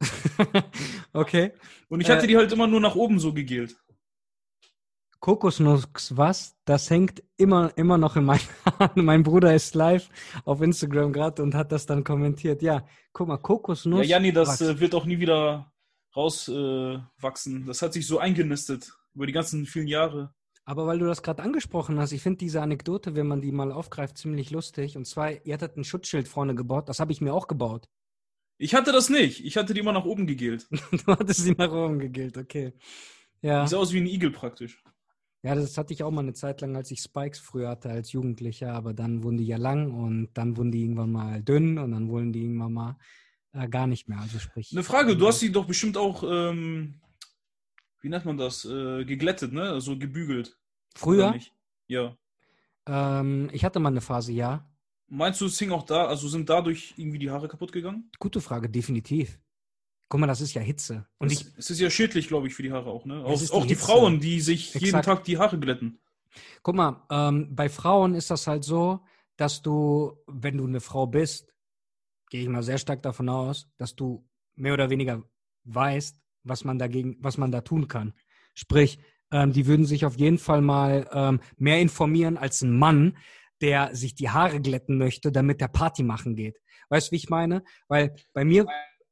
okay. Und ich hatte äh, die halt immer nur nach oben so gegelt. Kokosnuss was, das hängt immer, immer noch in meinem Mein Bruder ist live auf Instagram gerade und hat das dann kommentiert. Ja, guck mal, Kokosnuss. Ja, Janni, das äh, wird auch nie wieder rauswachsen. Äh, das hat sich so eingenistet über die ganzen vielen Jahre. Aber weil du das gerade angesprochen hast, ich finde diese Anekdote, wenn man die mal aufgreift, ziemlich lustig. Und zwar, ihr hattet ein Schutzschild vorne gebaut, das habe ich mir auch gebaut. Ich hatte das nicht. Ich hatte die immer nach oben gegelt. du hattest sie nach oben gegelt, okay. Ja. Sieht aus wie ein Igel praktisch. Ja, das hatte ich auch mal eine Zeit lang, als ich Spikes früher hatte als Jugendlicher, aber dann wurden die ja lang und dann wurden die irgendwann mal dünn und dann wurden die irgendwann mal äh, gar nicht mehr. Also sprich. Eine Frage, du hast die doch bestimmt auch, ähm, wie nennt man das, äh, geglättet, ne? Also gebügelt. Früher? Ja. Ähm, ich hatte mal eine Phase, ja. Meinst du, es hing auch da, also sind dadurch irgendwie die Haare kaputt gegangen? Gute Frage, definitiv. Guck mal, das ist ja Hitze. Und es, ich, es ist ja schädlich, glaube ich, für die Haare auch. Ne? Auch, auch die, die Frauen, die sich Exakt. jeden Tag die Haare glätten. Guck mal, ähm, bei Frauen ist das halt so, dass du, wenn du eine Frau bist, gehe ich mal sehr stark davon aus, dass du mehr oder weniger weißt, was man dagegen, was man da tun kann. Sprich, ähm, die würden sich auf jeden Fall mal ähm, mehr informieren als ein Mann, der sich die Haare glätten möchte, damit der Party machen geht. Weißt du, wie ich meine? Weil bei mir,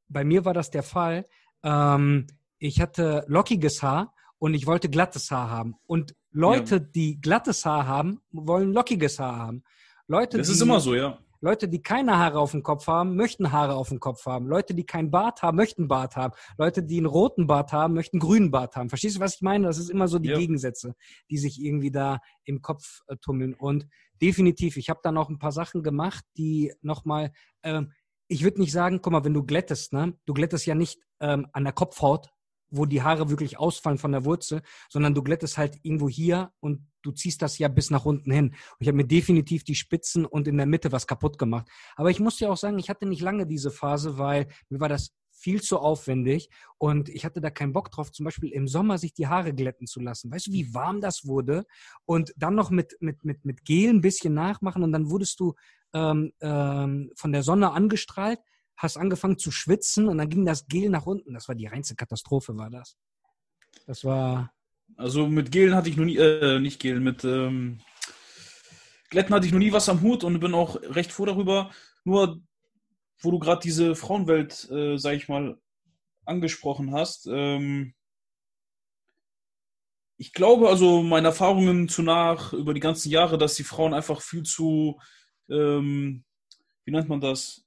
bei mir war das der Fall. Ähm, ich hatte lockiges Haar und ich wollte glattes Haar haben. Und Leute, ja. die glattes Haar haben, wollen lockiges Haar haben. Leute, das die, ist immer so, ja. Leute, die keine Haare auf dem Kopf haben, möchten Haare auf dem Kopf haben. Leute, die keinen Bart haben, möchten Bart haben. Leute, die einen roten Bart haben, möchten grünen Bart haben. Verstehst du, was ich meine? Das ist immer so die ja. Gegensätze, die sich irgendwie da im Kopf äh, tummeln. Und definitiv, ich habe da noch ein paar Sachen gemacht, die nochmal, ähm, ich würde nicht sagen, guck mal, wenn du glättest, ne, du glättest ja nicht ähm, an der Kopfhaut, wo die Haare wirklich ausfallen von der Wurzel, sondern du glättest halt irgendwo hier und du ziehst das ja bis nach unten hin. Und ich habe mir definitiv die Spitzen und in der Mitte was kaputt gemacht. Aber ich muss dir auch sagen, ich hatte nicht lange diese Phase, weil mir war das viel zu aufwendig und ich hatte da keinen Bock drauf, zum Beispiel im Sommer sich die Haare glätten zu lassen. Weißt du, wie warm das wurde? Und dann noch mit, mit, mit, mit Gel ein bisschen nachmachen und dann wurdest du ähm, ähm, von der Sonne angestrahlt hast angefangen zu schwitzen und dann ging das Gel nach unten. Das war die reinste Katastrophe, war das. Das war. Also mit Gelen hatte ich noch nie, äh, nicht Gelen, mit ähm, Glätten hatte ich noch nie was am Hut und bin auch recht froh darüber. Nur, wo du gerade diese Frauenwelt, äh, sag ich mal, angesprochen hast, ähm, ich glaube, also meine Erfahrungen zu nach über die ganzen Jahre, dass die Frauen einfach viel zu, ähm, wie nennt man das,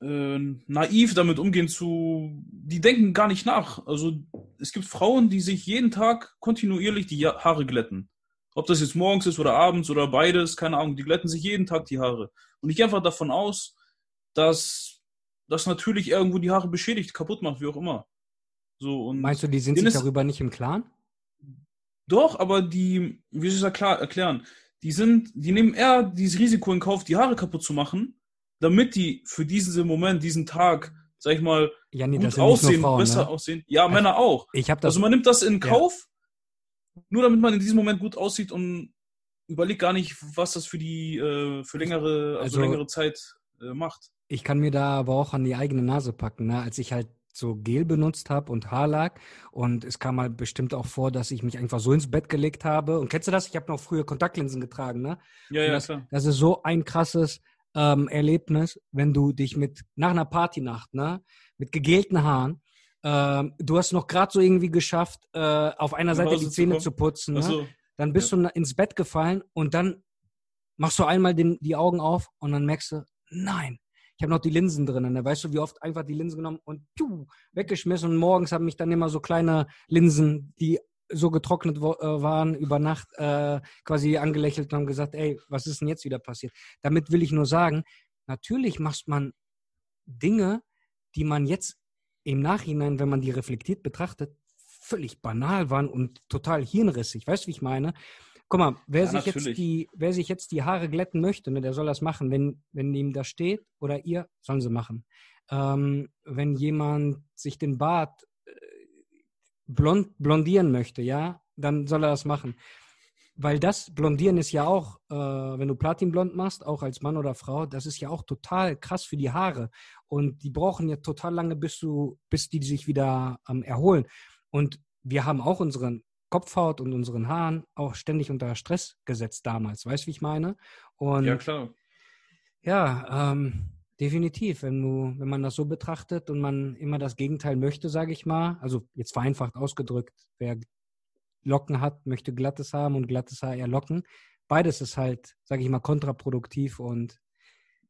äh, naiv damit umgehen zu, die denken gar nicht nach. Also es gibt Frauen, die sich jeden Tag kontinuierlich die Haare glätten. Ob das jetzt morgens ist oder abends oder beides, keine Ahnung, die glätten sich jeden Tag die Haare. Und ich gehe einfach davon aus, dass das natürlich irgendwo die Haare beschädigt, kaputt macht, wie auch immer. So, und Meinst du, die sind sich darüber nicht im Klaren? Doch, aber die, wie soll ich das erklären? Die sind, die nehmen eher dieses Risiko in Kauf, die Haare kaputt zu machen, damit die für diesen Moment, diesen Tag, sag ich mal, ja, nee, gut aussehen, Frauen, besser ne? aussehen. Ja, also, Männer auch. Ich hab das, also man nimmt das in Kauf, ja. nur damit man in diesem Moment gut aussieht und überlegt gar nicht, was das für die äh, für längere, also, also längere Zeit äh, macht. Ich kann mir da aber auch an die eigene Nase packen, ne? als ich halt so Gel benutzt habe und Haarlack. Und es kam mal bestimmt auch vor, dass ich mich einfach so ins Bett gelegt habe. Und kennst du das? Ich habe noch früher Kontaktlinsen getragen, ne? Ja, ja, das, klar. Das ist so ein krasses ähm, Erlebnis, wenn du dich mit nach einer Partynacht, ne, mit gegelten Haaren, ähm, du hast noch gerade so irgendwie geschafft, äh, auf einer Seite die Zähne zu, putzen, ne? So. dann bist ja. du ins Bett gefallen und dann machst du einmal den, die Augen auf und dann merkst du, nein, ich habe noch die Linsen drin. Ne? Weißt du, wie oft einfach die Linsen genommen und tschuh, weggeschmissen und morgens haben mich dann immer so kleine Linsen, die so getrocknet äh, waren über Nacht, äh, quasi angelächelt und haben gesagt, ey, was ist denn jetzt wieder passiert? Damit will ich nur sagen, natürlich macht man Dinge, die man jetzt im Nachhinein, wenn man die reflektiert betrachtet, völlig banal waren und total hirnrissig. Weißt du, wie ich meine? Guck mal, wer, ja, sich, jetzt die, wer sich jetzt die Haare glätten möchte, ne, der soll das machen. Wenn, wenn ihm das steht oder ihr, sollen sie machen. Ähm, wenn jemand sich den Bart blond, blondieren möchte, ja, dann soll er das machen. Weil das Blondieren ist ja auch, äh, wenn du Platinblond machst, auch als Mann oder Frau, das ist ja auch total krass für die Haare. Und die brauchen ja total lange, bis du, bis die sich wieder ähm, erholen. Und wir haben auch unseren Kopfhaut und unseren Haaren auch ständig unter Stress gesetzt damals. Weißt du, wie ich meine? Und ja, klar. Ja, ähm, Definitiv, wenn du, wenn man das so betrachtet und man immer das Gegenteil möchte, sage ich mal, also jetzt vereinfacht ausgedrückt, wer Locken hat, möchte glattes haben und glattes Haar eher Locken. Beides ist halt, sage ich mal, kontraproduktiv und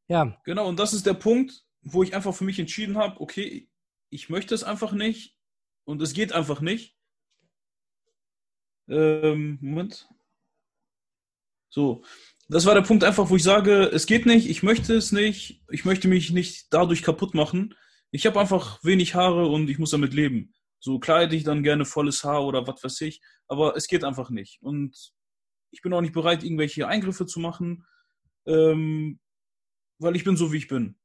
ja. Genau, und das ist der Punkt, wo ich einfach für mich entschieden habe, okay, ich möchte es einfach nicht und es geht einfach nicht. Ähm, Moment. So, das war der Punkt einfach, wo ich sage, es geht nicht, ich möchte es nicht, ich möchte mich nicht dadurch kaputt machen. Ich habe einfach wenig Haare und ich muss damit leben. So kleide ich dann gerne volles Haar oder was weiß ich, aber es geht einfach nicht. Und ich bin auch nicht bereit, irgendwelche Eingriffe zu machen, ähm, weil ich bin so, wie ich bin.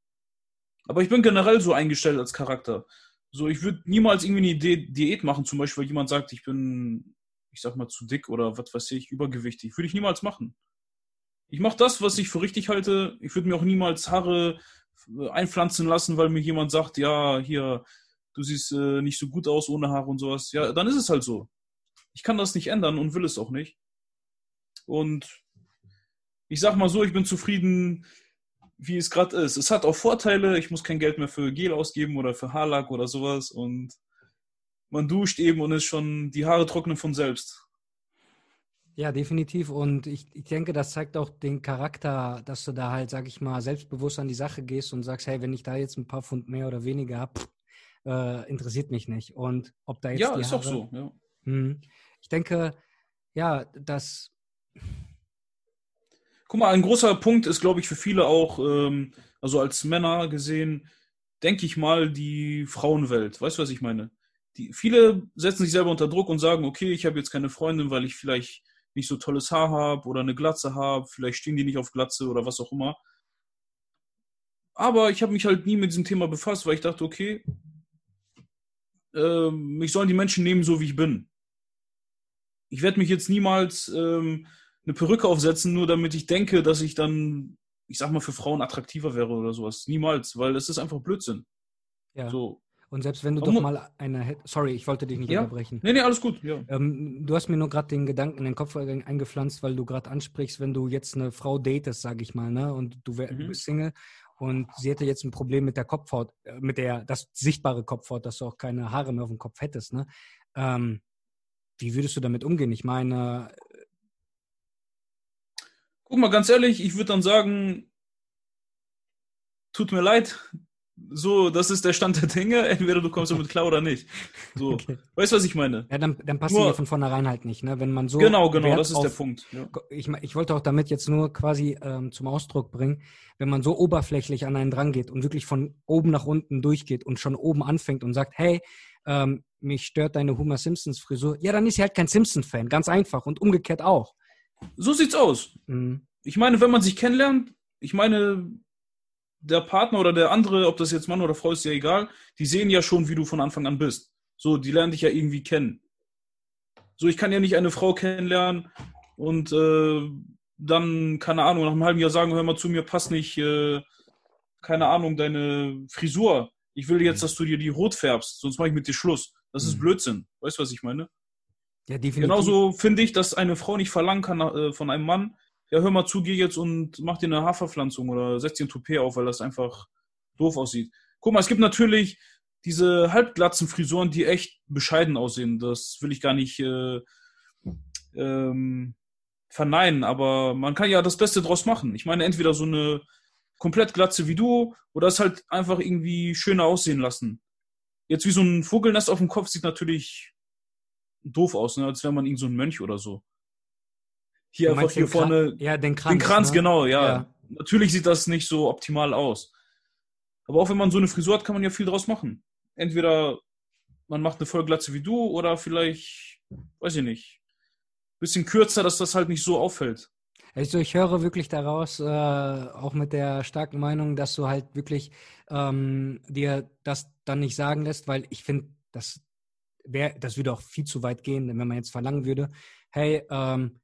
Aber ich bin generell so eingestellt als Charakter. So, ich würde niemals irgendwie eine Di Diät machen, zum Beispiel, weil jemand sagt, ich bin, ich sag mal, zu dick oder was weiß ich, übergewichtig. Würde ich niemals machen. Ich mache das, was ich für richtig halte. Ich würde mir auch niemals Haare äh, einpflanzen lassen, weil mir jemand sagt, ja, hier, du siehst äh, nicht so gut aus ohne Haare und sowas. Ja, dann ist es halt so. Ich kann das nicht ändern und will es auch nicht. Und ich sag mal so, ich bin zufrieden, wie es gerade ist. Es hat auch Vorteile. Ich muss kein Geld mehr für Gel ausgeben oder für Haarlack oder sowas. Und man duscht eben und ist schon, die Haare trocknen von selbst. Ja, definitiv. Und ich, ich denke, das zeigt auch den Charakter, dass du da halt, sag ich mal, selbstbewusst an die Sache gehst und sagst, hey, wenn ich da jetzt ein paar Pfund mehr oder weniger habe, äh, interessiert mich nicht. Und ob da jetzt. Ja, die ist Haare, auch so, ja. Hm, ich denke, ja, das. Guck mal, ein großer Punkt ist, glaube ich, für viele auch, ähm, also als Männer gesehen, denke ich mal, die Frauenwelt. Weißt du, was ich meine? Die, viele setzen sich selber unter Druck und sagen, okay, ich habe jetzt keine Freundin, weil ich vielleicht nicht so tolles Haar habe oder eine Glatze habe, vielleicht stehen die nicht auf Glatze oder was auch immer. Aber ich habe mich halt nie mit diesem Thema befasst, weil ich dachte, okay, ähm, mich sollen die Menschen nehmen, so wie ich bin. Ich werde mich jetzt niemals ähm, eine Perücke aufsetzen, nur damit ich denke, dass ich dann, ich sag mal, für Frauen attraktiver wäre oder sowas. Niemals, weil das ist einfach Blödsinn. Ja. So. Und selbst wenn du Warum- doch mal eine Sorry, ich wollte dich nicht Ja? unterbrechen. Nee, nee, alles gut. Ja. Ähm, du hast mir nur gerade den Gedanken in den Kopf ein- eingepflanzt, weil du gerade ansprichst, wenn du jetzt eine Frau datest, sage ich mal, ne, und du, wär, du Mhm. bist Single und sie hätte jetzt ein Problem mit der Kopfhaut, äh, mit der, das sichtbare Kopfhaut, dass du auch keine Haare mehr auf dem Kopf hättest, ne? Ähm, wie würdest du damit umgehen? Ich meine, Guck mal, ganz ehrlich, ich würde dann sagen, tut mir leid. So, das ist der Stand der Dinge. Entweder du kommst damit klar oder nicht. So. okay. Weißt du, was ich meine? ja, dann, dann passt Nur- ja von vornherein halt nicht, ne? Wenn man so genau, genau, Wert das ist auf, der Punkt. Ja. Ich, ich wollte auch damit jetzt nur quasi ähm, zum Ausdruck bringen, wenn man so oberflächlich an einen drangeht und wirklich von oben nach unten durchgeht und schon oben anfängt und sagt, hey, ähm, mich stört deine Homer Simpsons Frisur, ja, dann ist sie halt kein Simpson-Fan, ganz einfach und umgekehrt auch. So sieht's aus. Mhm. Ich meine, wenn man sich kennenlernt, ich meine, der Partner oder der andere, ob das jetzt Mann oder Frau ist, ja egal, die sehen ja schon, wie du von Anfang an bist. So, die lernen dich ja irgendwie kennen. So, ich kann ja nicht eine Frau kennenlernen und äh, dann, keine Ahnung, nach einem halben Jahr sagen, hör mal zu mir, passt nicht, äh, keine Ahnung, deine Frisur. Ich will jetzt, dass du dir die rot färbst, sonst mache ich mit dir Schluss. Das ist Mhm. Blödsinn. Weißt du, was ich meine? Ja, definitiv. Genauso finde ich, dass eine Frau nicht verlangen kann äh, von einem Mann, ja, hör mal zu, geh jetzt und mach dir eine Haarverpflanzung oder setz dir ein Toupet auf, weil das einfach doof aussieht. Guck mal, es gibt natürlich diese halbglatzen Frisuren, die echt bescheiden aussehen. Das will ich gar nicht äh, ähm, verneinen, aber man kann ja das Beste draus machen. Ich meine, entweder so eine komplett glatze wie du oder es halt einfach irgendwie schöner aussehen lassen. Jetzt wie so ein Vogelnest auf dem Kopf sieht natürlich doof aus, ne? als wäre man irgend so ein Mönch oder so. Hier Du einfach hier vorne ja, den Kranz. den Kranz, ne? genau, ja. Ja. Natürlich sieht das nicht so optimal aus. Aber auch wenn man so eine Frisur hat, kann man ja viel draus machen. Entweder man macht eine Vollglatze wie du oder vielleicht, weiß ich nicht, bisschen kürzer, dass das halt nicht so auffällt. Also ich höre wirklich daraus, äh, auch mit der starken Meinung, dass du halt wirklich ähm, dir das dann nicht sagen lässt, weil ich finde, das wäre, das würde auch viel zu weit gehen, wenn man jetzt verlangen würde, hey, ähm,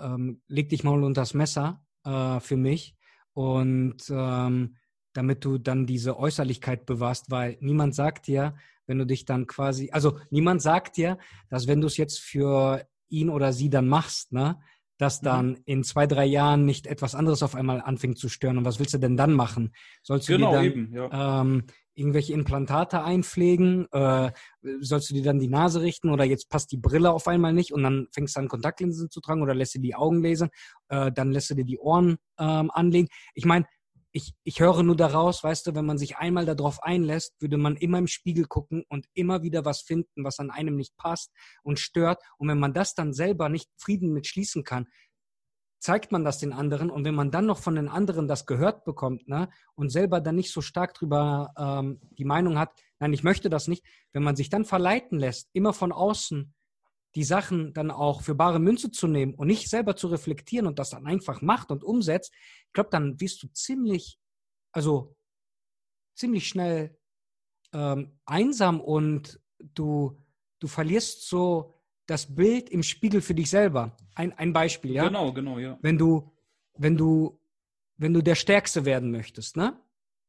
ähm, leg dich mal unter das Messer äh, für mich und ähm, damit du dann diese Äußerlichkeit bewahrst, weil niemand sagt dir, wenn du dich dann quasi, also niemand sagt dir, dass wenn du es jetzt für ihn oder sie dann machst, ne, dass Mhm. dann in zwei, drei Jahren nicht etwas anderes auf einmal anfängt zu stören. Und was willst du denn dann machen? Sollst du Genau, dir dann eben, ja. ähm, irgendwelche Implantate einpflegen? Äh, sollst du dir dann die Nase richten oder jetzt passt die Brille auf einmal nicht und dann fängst du an Kontaktlinsen zu tragen oder lässt du die Augen lasern, äh, dann lässt du dir die Ohren ähm, anlegen. Ich meine, ich, ich höre nur daraus, weißt du, wenn man sich einmal darauf einlässt, würde man immer im Spiegel gucken und immer wieder was finden, was an einem nicht passt und stört. Und wenn man das dann selber nicht Frieden mit schließen kann, zeigt man das den anderen. Und wenn man dann noch von den anderen das gehört bekommt, ne, und selber dann nicht so stark drüber ähm, die Meinung hat, nein, ich möchte das nicht, wenn man sich dann verleiten lässt, immer von außen die Sachen dann auch für bare Münze zu nehmen und nicht selber zu reflektieren und das dann einfach macht und umsetzt, ich glaube, dann wirst du ziemlich, also ziemlich schnell ähm, einsam und du, du verlierst so das Bild im Spiegel für dich selber. Ein, ein Beispiel, ja? Genau, genau, ja. Wenn du, wenn du, wenn du der Stärkste werden möchtest, ne?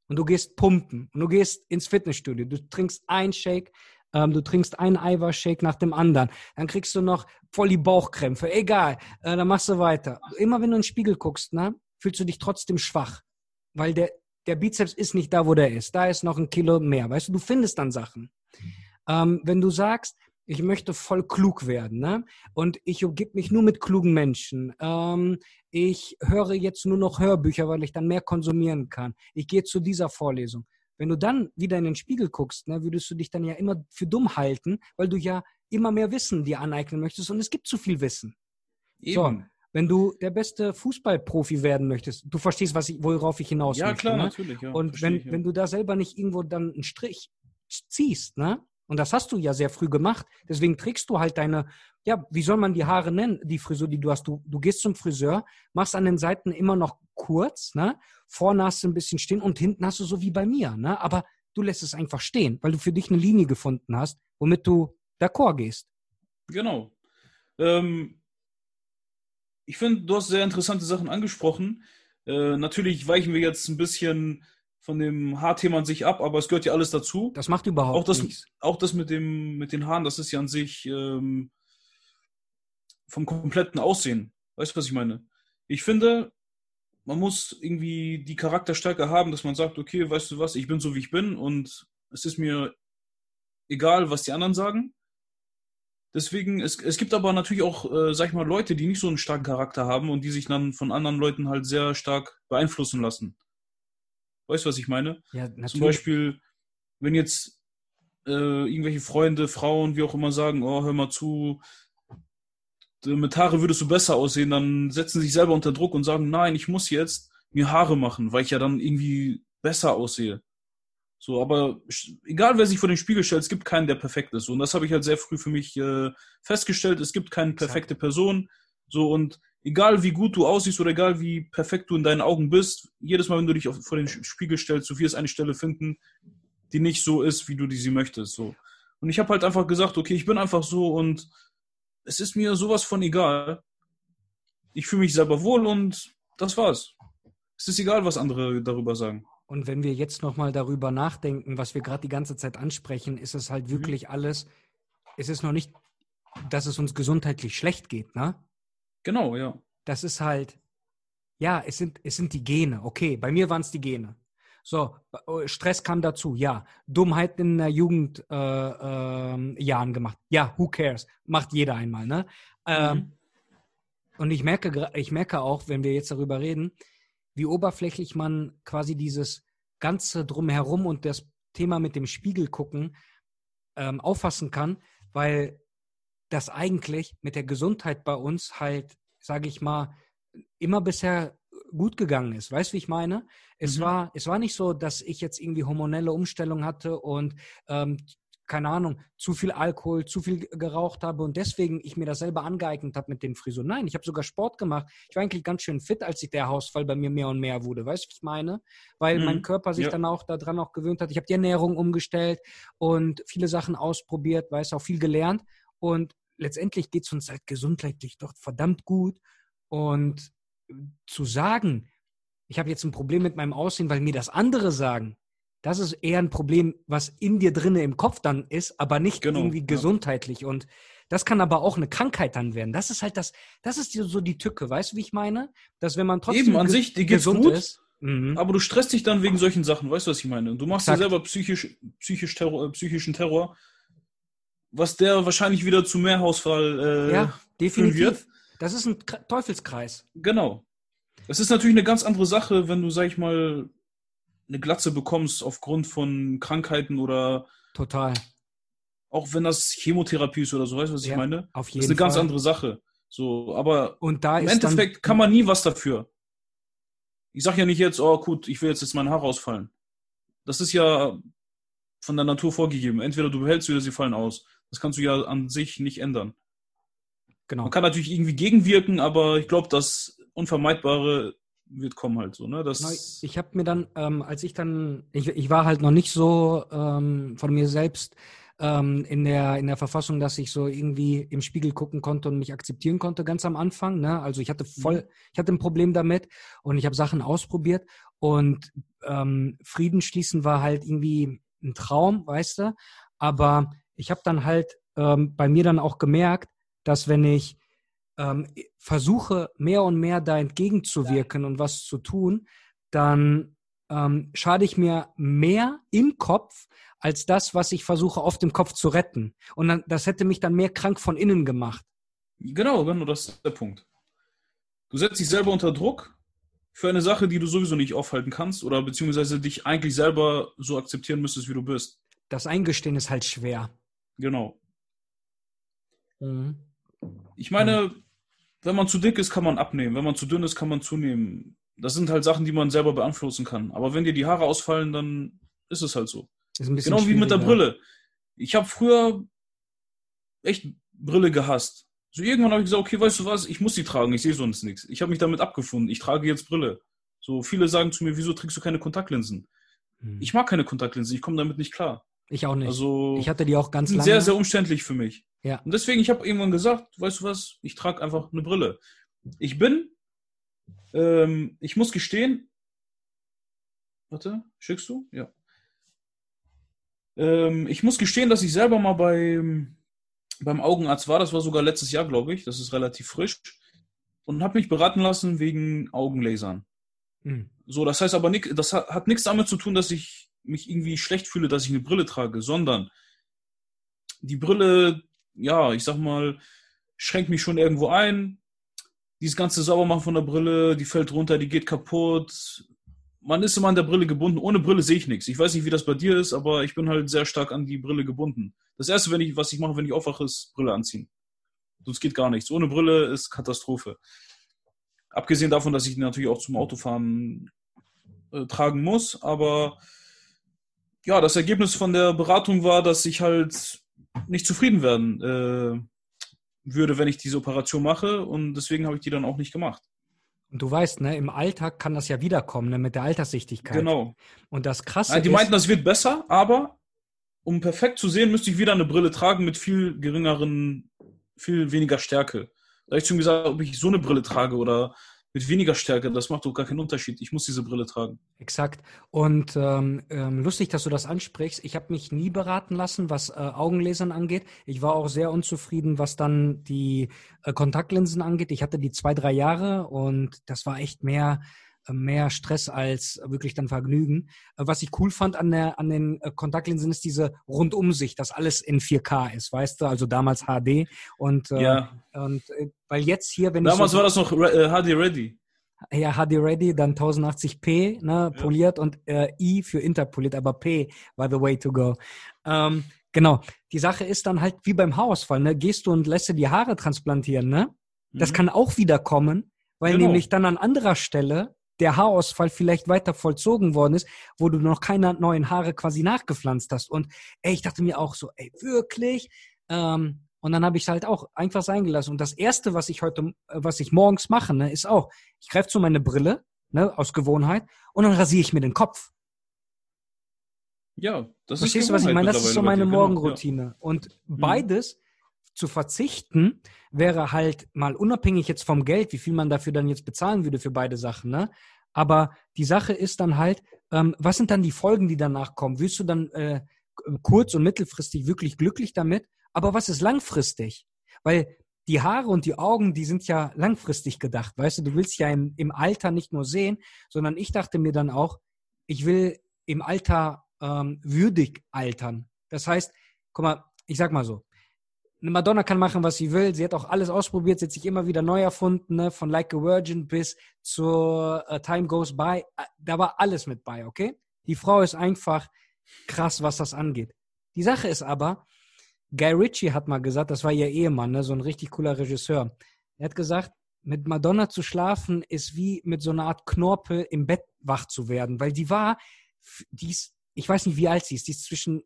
Und du gehst pumpen und du gehst ins Fitnessstudio, du trinkst ein Shake ähm, du trinkst einen Eiweißshake nach dem anderen, dann kriegst du noch voll die Bauchkrämpfe, egal, äh, dann machst du weiter. Immer wenn du in den Spiegel guckst, ne, fühlst du dich trotzdem schwach, weil der, der Bizeps ist nicht da, wo der ist. Da ist noch ein Kilo mehr, weißt du, du findest dann Sachen. Ähm, wenn du sagst, ich möchte voll klug werden, ne? Und ich umgib mich nur mit klugen Menschen. Ähm, ich höre jetzt nur noch Hörbücher, weil ich dann mehr konsumieren kann. Ich gehe zu dieser Vorlesung. Wenn du dann wieder in den Spiegel guckst, ne, würdest du dich dann ja immer für dumm halten, weil du ja immer mehr Wissen dir aneignen möchtest und es gibt zu viel Wissen. Eben. So, wenn du der beste Fußballprofi werden möchtest, du verstehst, was ich, worauf ich hinaus ja, möchte. Klar, ne? natürlich, ja, Und wenn, ich, ja. wenn du da selber nicht irgendwo dann einen Strich ziehst, ne? Und das hast du ja sehr früh gemacht. Deswegen trägst du halt deine, ja, wie soll man die Haare nennen, die Frisur, die du hast. Du, du gehst zum Friseur, machst an den Seiten immer noch kurz, ne? Vorne hast du ein bisschen stehen und hinten hast du so wie bei mir, ne? Aber du lässt es einfach stehen, weil du für dich eine Linie gefunden hast, womit du d'accord gehst. Genau. Ähm, ich finde, du hast sehr interessante Sachen angesprochen. Äh, natürlich weichen wir jetzt ein bisschen von dem Haarthema an sich ab, aber es gehört ja alles dazu. Das macht überhaupt auch das, nichts. Auch das mit, dem, mit den Haaren, das ist ja an sich ähm, vom kompletten Aussehen. Weißt du, was ich meine? Ich finde, man muss irgendwie die Charakterstärke haben, dass man sagt, okay, weißt du was, ich bin so, wie ich bin und es ist mir egal, was die anderen sagen. Deswegen, es, es gibt aber natürlich auch, äh, sag ich mal, Leute, die nicht so einen starken Charakter haben und die sich dann von anderen Leuten halt sehr stark beeinflussen lassen. Weißt du, was ich meine? Ja, natürlich. Zum Beispiel, wenn jetzt äh, irgendwelche Freunde, Frauen, wie auch immer sagen, oh, hör mal zu, mit Haare würdest du besser aussehen, dann setzen sie sich selber unter Druck und sagen, nein, ich muss jetzt mir Haare machen, weil ich ja dann irgendwie besser aussehe. So, aber egal wer sich vor den Spiegel stellt, es gibt keinen, der perfekt ist. Und das habe ich halt sehr früh für mich äh, festgestellt. Es gibt keine perfekte Person. So, und egal wie gut du aussiehst oder egal wie perfekt du in deinen Augen bist, jedes Mal, wenn du dich auf, vor den Spiegel stellst, du wirst eine Stelle finden, die nicht so ist, wie du die sie möchtest. So. Und ich habe halt einfach gesagt, okay, ich bin einfach so und es ist mir sowas von egal. Ich fühle mich selber wohl und das war's. Es ist egal, was andere darüber sagen. Und wenn wir jetzt nochmal darüber nachdenken, was wir gerade die ganze Zeit ansprechen, ist es halt mhm. wirklich mhm. alles, es ist noch nicht, dass es uns gesundheitlich schlecht geht, ne? Genau, ja. Das ist halt, ja, es sind, es sind die Gene. Okay, bei mir waren es die Gene. So, Stress kam dazu, ja. Dummheit in der Jugendjahren äh, äh, gemacht. Ja, who cares? Macht jeder einmal, ne? Ähm, mhm. Und ich merke, ich merke auch, wenn wir jetzt darüber reden, wie oberflächlich man quasi dieses Ganze drumherum und das Thema mit dem Spiegel gucken ähm, auffassen kann, weil das eigentlich mit der Gesundheit bei uns halt, sage ich mal, immer bisher gut gegangen ist. Weißt du, wie ich meine? Es mhm. war, es war nicht so, dass ich jetzt irgendwie hormonelle Umstellung hatte und ähm, keine Ahnung, zu viel Alkohol, zu viel geraucht habe und deswegen ich mir das selber angeeignet habe mit den Frisuren. Nein, ich habe sogar Sport gemacht. Ich war eigentlich ganz schön fit, als sich der Hausfall bei mir mehr und mehr wurde. Weißt du, was ich meine? Weil mhm. mein Körper sich ja. dann auch daran auch gewöhnt hat. Ich habe die Ernährung umgestellt und viele Sachen ausprobiert, weiß auch viel gelernt und letztendlich geht es uns halt gesundheitlich doch verdammt gut. Und zu sagen, ich habe jetzt ein Problem mit meinem Aussehen, weil mir das andere sagen, das ist eher ein Problem, was in dir drinnen im Kopf dann ist, aber nicht genau, irgendwie gesundheitlich. Ja. Und das kann aber auch eine Krankheit dann werden. Das ist halt das, das ist so die Tücke, weißt du, wie ich meine? Dass wenn man trotzdem Eben, an sich, die gesund gut, ist, mhm. aber du stresst dich dann wegen solchen Sachen, weißt du, was ich meine? Du machst Exakt. dir selber psychisch, psychisch Terror, äh, psychischen Terror was der wahrscheinlich wieder zu mehr Hausfall äh, ja, definitiv. Wird. Das ist ein Teufelskreis. Genau. Es ist natürlich eine ganz andere Sache, wenn du, sag ich mal, eine Glatze bekommst aufgrund von Krankheiten oder total. Auch wenn das Chemotherapie ist oder so, weißt du, was ja, ich meine? Auf jeden das ist eine Fall. ganz andere Sache. So, aber Und da im Endeffekt kann man nie was dafür. Ich sag ja nicht jetzt, oh gut, ich will jetzt, jetzt mein Haar ausfallen. Das ist ja von der Natur vorgegeben. Entweder du behältst sie oder sie fallen aus. Das kannst du ja an sich nicht ändern. Genau. Man kann natürlich irgendwie gegenwirken, aber ich glaube, das Unvermeidbare wird kommen halt so. Ne? Das genau, ich habe mir dann, ähm, als ich dann, ich, ich war halt noch nicht so ähm, von mir selbst ähm, in, der, in der Verfassung, dass ich so irgendwie im Spiegel gucken konnte und mich akzeptieren konnte, ganz am Anfang. Ne? Also ich hatte voll, mhm. ich hatte ein Problem damit und ich habe Sachen ausprobiert und ähm, Frieden schließen war halt irgendwie ein Traum, weißt du. Aber ich habe dann halt ähm, bei mir dann auch gemerkt, dass wenn ich ähm, versuche, mehr und mehr da entgegenzuwirken und was zu tun, dann ähm, schade ich mir mehr im Kopf als das, was ich versuche, auf dem Kopf zu retten. Und dann, das hätte mich dann mehr krank von innen gemacht. Genau, genau, das ist der Punkt. Du setzt dich selber unter Druck für eine Sache, die du sowieso nicht aufhalten kannst oder beziehungsweise dich eigentlich selber so akzeptieren müsstest, wie du bist. Das Eingestehen ist halt schwer. Genau. Mhm. Ich meine, mhm. wenn man zu dick ist, kann man abnehmen. Wenn man zu dünn ist, kann man zunehmen. Das sind halt Sachen, die man selber beeinflussen kann. Aber wenn dir die Haare ausfallen, dann ist es halt so. genau wie mit der Brille. Ich habe früher echt Brille gehasst. So irgendwann habe ich gesagt, okay, weißt du was, ich muss die tragen, ich sehe sonst nichts. Ich habe mich damit abgefunden, ich trage jetzt Brille. So viele sagen zu mir, wieso trägst du keine Kontaktlinsen? Hm. Ich mag keine Kontaktlinsen, ich komme damit nicht klar. Ich auch nicht. Also, ich hatte die auch ganz lange. Sehr, sehr umständlich für mich. Ja. Und deswegen, ich habe irgendwann gesagt, weißt du was, ich trage einfach eine Brille. Ich bin, ähm, ich muss gestehen, warte, schickst du? Ja. Ähm, ich muss gestehen, dass ich selber mal beim, beim Augenarzt war, das war sogar letztes Jahr, glaube ich, das ist relativ frisch, und habe mich beraten lassen wegen Augenlasern. Mhm. So, das heißt aber, nicht, das hat, hat nichts damit zu tun, dass ich mich irgendwie schlecht fühle, dass ich eine Brille trage, sondern die Brille, ja, ich sag mal, schränkt mich schon irgendwo ein. Dieses ganze Saubermachen von der Brille, die fällt runter, die geht kaputt. Man ist immer an der Brille gebunden. Ohne Brille sehe ich nichts. Ich weiß nicht, wie das bei dir ist, aber ich bin halt sehr stark an die Brille gebunden. Das erste, wenn ich, was ich mache, wenn ich aufwache, ist Brille anziehen. Sonst geht gar nichts. Ohne Brille ist Katastrophe. Abgesehen davon, dass ich natürlich auch zum Autofahren äh, tragen muss, aber ja, das Ergebnis von der Beratung war, dass ich halt nicht zufrieden werden äh, würde, wenn ich diese Operation mache und deswegen habe ich die dann auch nicht gemacht. Und du weißt, ne, im Alltag kann das ja wiederkommen, ne, mit der Alterssichtigkeit. Genau. Und das Krasse Nein, die ist, meinten, das wird besser, aber um perfekt zu sehen, müsste ich wieder eine Brille tragen mit viel geringeren, viel weniger Stärke. Da habe ich zu ihm gesagt, ob ich so eine Brille trage oder mit weniger Stärke, das macht doch gar keinen Unterschied. Ich muss diese Brille tragen. Exakt. Und ähm, ähm, lustig, dass du das ansprichst. Ich habe mich nie beraten lassen, was äh, Augenlasern angeht. Ich war auch sehr unzufrieden, was dann die äh, Kontaktlinsen angeht. Ich hatte die zwei, drei Jahre und das war echt mehr mehr Stress als wirklich dann Vergnügen. Äh, was ich cool fand an, der, an den äh, Kontaktlinsen ist diese Rundumsicht, dass alles in 4K ist, weißt du, also damals HD und, äh, ja. und weil jetzt hier, wenn damals ich so, war das noch HD Ready. Ja, HD Ready, dann 1080p, ne, poliert ja. und äh, I für interpoliert, aber P war the way to go. Ähm, genau. Die Sache ist dann halt wie beim Haarausfall, ne? Gehst du und lässt dir die Haare transplantieren, ne? Das mhm. kann auch wieder kommen, weil genau. nämlich dann an anderer Stelle der Haarausfall vielleicht weiter vollzogen worden ist, wo du noch keine neuen Haare quasi nachgepflanzt hast. Und ey, ich dachte mir auch so, ey, wirklich? Ähm, und dann habe ich es halt auch einfach sein gelassen. Und das Erste, was ich heute, äh, was ich morgens mache, ne, ist auch, ich greife zu meine Brille, ne, aus Gewohnheit, und dann rasiere ich mir den Kopf. Ja, das Verstehst ist du, was ich meine? Das ist so meine genau, Morgenroutine. Ja. Und mhm. beides zu verzichten, wäre halt mal unabhängig jetzt vom Geld, wie viel man dafür dann jetzt bezahlen würde für beide Sachen, ne? Aber die Sache ist dann halt, ähm, was sind dann die Folgen, die danach kommen? Wirst du dann äh, kurz- und mittelfristig wirklich glücklich damit? Aber was ist langfristig? Weil die Haare und die Augen, die sind ja langfristig gedacht, weißt du, du willst ja im, im Alter nicht nur sehen, sondern ich dachte mir dann auch, ich will im Alter ähm, würdig altern. Das heißt, guck mal, ich sag mal so, eine Madonna kann machen, was sie will. Sie hat auch alles ausprobiert, sie hat sich immer wieder neu erfunden, ne? von Like a Virgin bis zur uh, Time Goes By. Äh, da war alles mit bei, okay? Die Frau ist einfach krass, was das angeht. Die Sache ist aber, Guy Ritchie hat mal gesagt, das war ihr Ehemann, ne? so ein richtig cooler Regisseur. Er hat gesagt, mit Madonna zu schlafen ist wie mit so einer Art Knorpel im Bett wach zu werden, weil die war, die ist, ich weiß nicht, wie alt sie ist, die ist zwischen